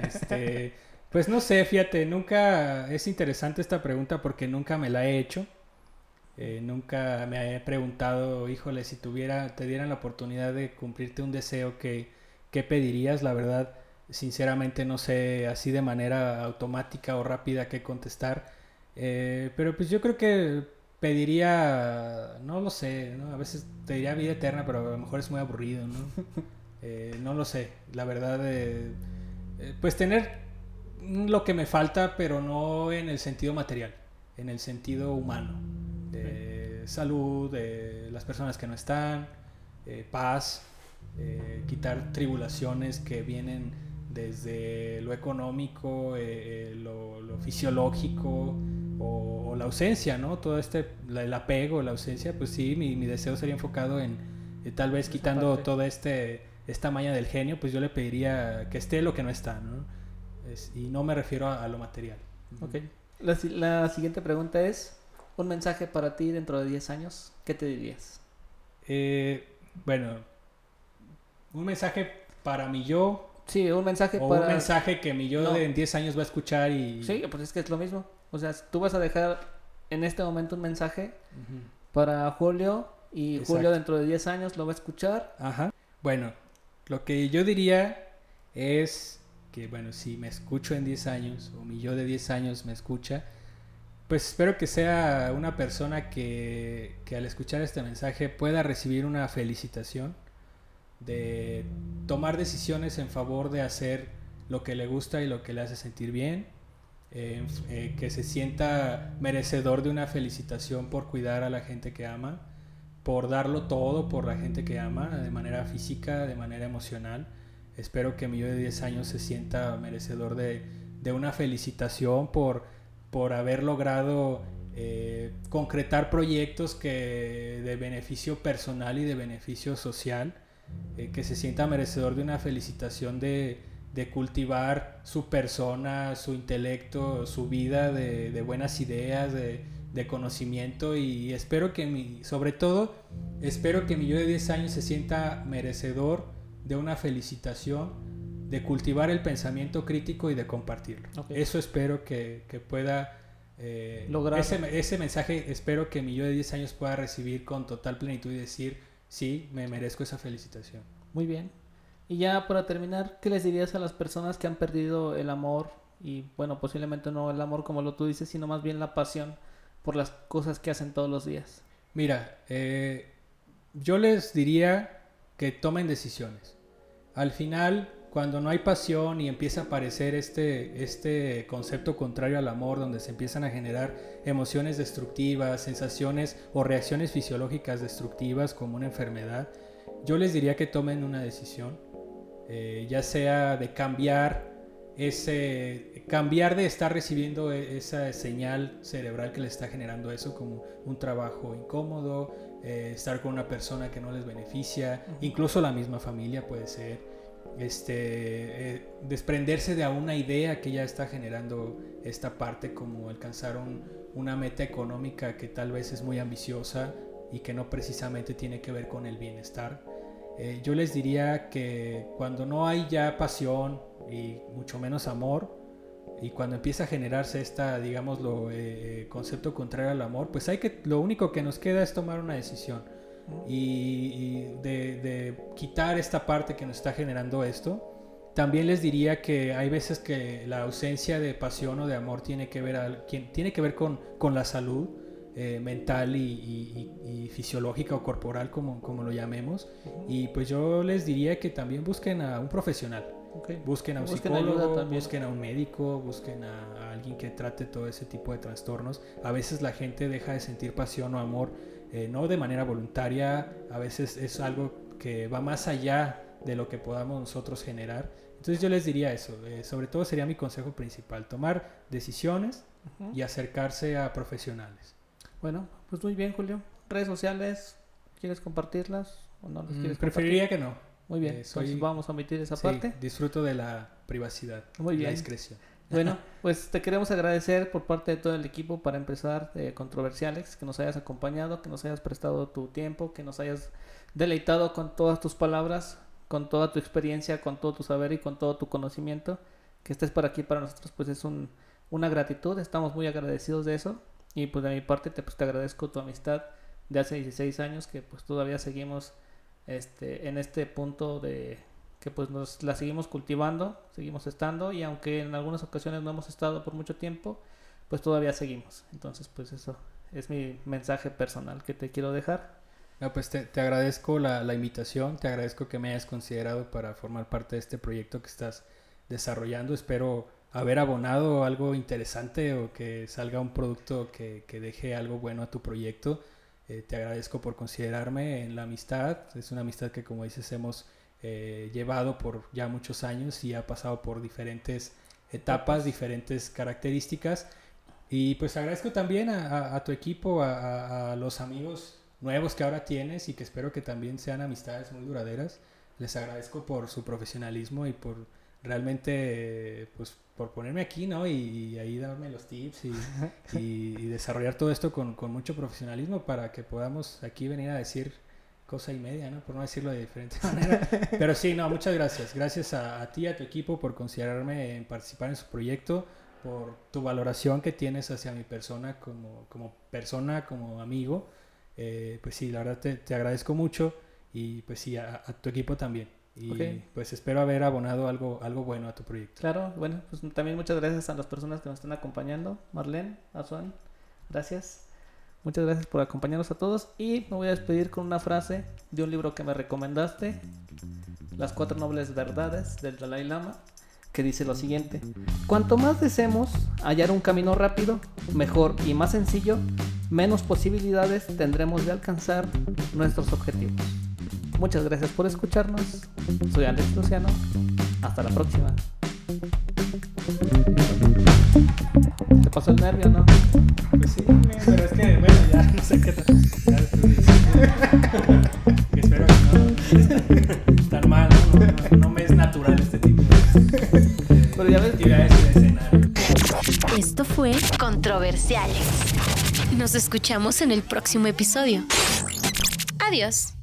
este, pues no sé, fíjate, nunca es interesante esta pregunta porque nunca me la he hecho. Eh, nunca me he preguntado, híjole, si tuviera, te dieran la oportunidad de cumplirte un deseo, ¿qué, qué pedirías? La verdad, sinceramente no sé así de manera automática o rápida qué contestar. Eh, pero pues yo creo que pediría, no lo sé, ¿no? A veces te diría vida eterna, pero a lo mejor es muy aburrido, ¿no? Eh, no lo sé, la verdad, eh, eh, pues tener lo que me falta, pero no en el sentido material, en el sentido humano, salud, de las personas que no están, eh, paz, eh, quitar tribulaciones que vienen desde lo económico, eh, eh, lo, lo fisiológico o, o la ausencia, ¿no? Todo este, la- el apego, la ausencia, pues sí, mi, mi deseo sería enfocado en eh, tal vez quitando todo este esta maña del genio, pues yo le pediría que esté lo que no está, ¿no? Es- y no me refiero a, a lo material. Ok. La siguiente pregunta es, un mensaje para ti dentro de 10 años, ¿qué te dirías? Eh, bueno, un mensaje para mi yo, Sí, un mensaje o para... un mensaje que mi yo No. de en 10 años va a escuchar y... Sí, pues es que es lo mismo. O sea, tú vas a dejar en este momento un mensaje para Julio y Exacto. Julio dentro de 10 años lo va a escuchar. Ajá. Bueno, lo que yo diría es que, bueno, si me escucho en 10 años, o mi yo de 10 años me escucha, pues espero que sea una persona que, que al escuchar este mensaje pueda recibir una felicitación de tomar decisiones en favor de hacer lo que le gusta y lo que le hace sentir bien, eh, eh, que se sienta merecedor de una felicitación por cuidar a la gente que ama, por darlo todo por la gente que ama, de manera física, de manera emocional. Espero que mi yo de 10 años se sienta merecedor de, de una felicitación por, por haber logrado eh, concretar proyectos que de beneficio personal y de beneficio social, eh, que se sienta merecedor de una felicitación de, de cultivar su persona, su intelecto, su vida de, de buenas ideas, de, de conocimiento. Y espero que mi, sobre todo, espero que mi yo de 10 años se sienta merecedor de una felicitación, de cultivar el pensamiento crítico y de compartirlo. Eso espero que, que pueda eh, Lograr. Ese, ese mensaje espero que mi yo de 10 años pueda recibir con total plenitud y decir, sí, me merezco esa felicitación. Muy bien. Y ya para terminar, ¿qué les dirías a las personas que han perdido el amor? Y bueno, posiblemente no el amor como lo tú dices, sino más bien la pasión por las cosas que hacen todos los días. Mira, eh, yo les diría que tomen decisiones. Al final, cuando no hay pasión y empieza a aparecer este, este concepto contrario al amor, donde se empiezan a generar emociones destructivas, sensaciones o reacciones fisiológicas destructivas como una enfermedad, yo les diría que tomen una decisión, eh, ya sea de cambiar ese cambiar de estar recibiendo e- esa señal cerebral que le está generando eso como un trabajo incómodo, eh, estar con una persona que no les beneficia, incluso la misma familia puede ser, este, eh, desprenderse de una idea que ya está generando esta parte como alcanzar un- una meta económica que tal vez es muy ambiciosa y que no precisamente tiene que ver con el bienestar. Eh, yo les diría que cuando no hay ya pasión y mucho menos amor, y cuando empieza a generarse esta, digámoslo, eh, concepto contrario al amor, pues hay que, lo único que nos queda es tomar una decisión y, y de, de quitar esta parte que nos está generando esto. También les diría que hay veces que la ausencia de pasión o de amor tiene que ver, al- quien- tiene que ver con, con la salud eh, mental y, y- y- fisiológica o corporal, como, como lo llamemos. Y pues yo les diría que también busquen a un profesional. Ok. Busquen a un Busquen psicólogo, busquen a un médico, busquen a, a alguien que trate todo ese tipo de trastornos. A veces la gente deja de sentir pasión o amor, eh, no de manera voluntaria, a veces es algo que va más allá de lo que podamos nosotros generar. Entonces yo les diría eso, eh, sobre todo sería mi consejo principal, tomar decisiones y acercarse a profesionales. Bueno, pues muy bien, Julio. Redes sociales, ¿quieres compartirlas o no las Mm, quieres preferiría que no. Muy bien, eh, soy- entonces vamos a omitir esa Sí, parte. disfruto de la privacidad, Muy la bien. discreción. Bueno, pues te queremos agradecer por parte de todo el equipo para empezar de Controversiales, que nos hayas acompañado, que nos hayas prestado tu tiempo, que nos hayas deleitado con todas tus palabras, con toda tu experiencia, con todo tu saber y con todo tu conocimiento. Que estés por aquí para nosotros, pues es un, una gratitud, estamos muy agradecidos de eso. Y pues de mi parte te, pues, te agradezco tu amistad de hace 16 años, que pues todavía seguimos este, en este punto de pues nos la seguimos cultivando, seguimos estando y aunque en algunas ocasiones no hemos estado por mucho tiempo, pues todavía seguimos. Entonces, pues eso es mi mensaje personal que te quiero dejar. No, pues te, te agradezco la, la invitación, te agradezco que me hayas considerado para formar parte de este proyecto que estás desarrollando. Espero haber abonado algo interesante o que salga un producto que, que deje algo bueno a tu proyecto. Eh, te agradezco por considerarme en la amistad. Es una amistad que, como dices, hemos eh, llevado por ya muchos años y ha pasado por diferentes etapas, diferentes características. Y pues agradezco también a, a- a tu equipo, a, a- los amigos nuevos que ahora tienes y que espero que también sean amistades muy duraderas. les agradezco por su profesionalismo y por realmente, pues, por ponerme aquí, ¿no? Y, y ahí darme los tips y, y- y desarrollar todo esto con, con mucho profesionalismo para que podamos aquí venir a decir cosa y media, ¿no? Por no decirlo de diferente manera. Pero sí, no, muchas gracias. Gracias a, a ti y a tu equipo por considerarme en participar en su proyecto, por tu valoración que tienes hacia mi persona como, como persona, como amigo. Eh, pues sí, la verdad te, te agradezco mucho y pues sí, a, a tu equipo también. Y Ok. pues espero haber abonado algo, algo bueno a tu proyecto. Claro, bueno, pues también muchas gracias a las personas que nos están acompañando. Marlene, Azuan, gracias. Muchas gracias por acompañarnos a todos. Y me voy a despedir con una frase de un libro que me recomendaste, Las Cuatro Nobles Verdades del Dalai Lama, que dice lo siguiente. Cuanto más deseemos hallar un camino rápido, mejor y más sencillo, menos posibilidades tendremos de alcanzar nuestros objetivos. Muchas gracias por escucharnos. Soy Alex Luciano. Hasta la próxima. ¿Te pasó el nervio, no? Pues sí, pero es que, sé qué tal. Espero que no tan mal, ¿no? No, me es natural este tipo de Pero ya ves, escenario. Esto fue Controversiales. Nos escuchamos en el próximo episodio. Adiós.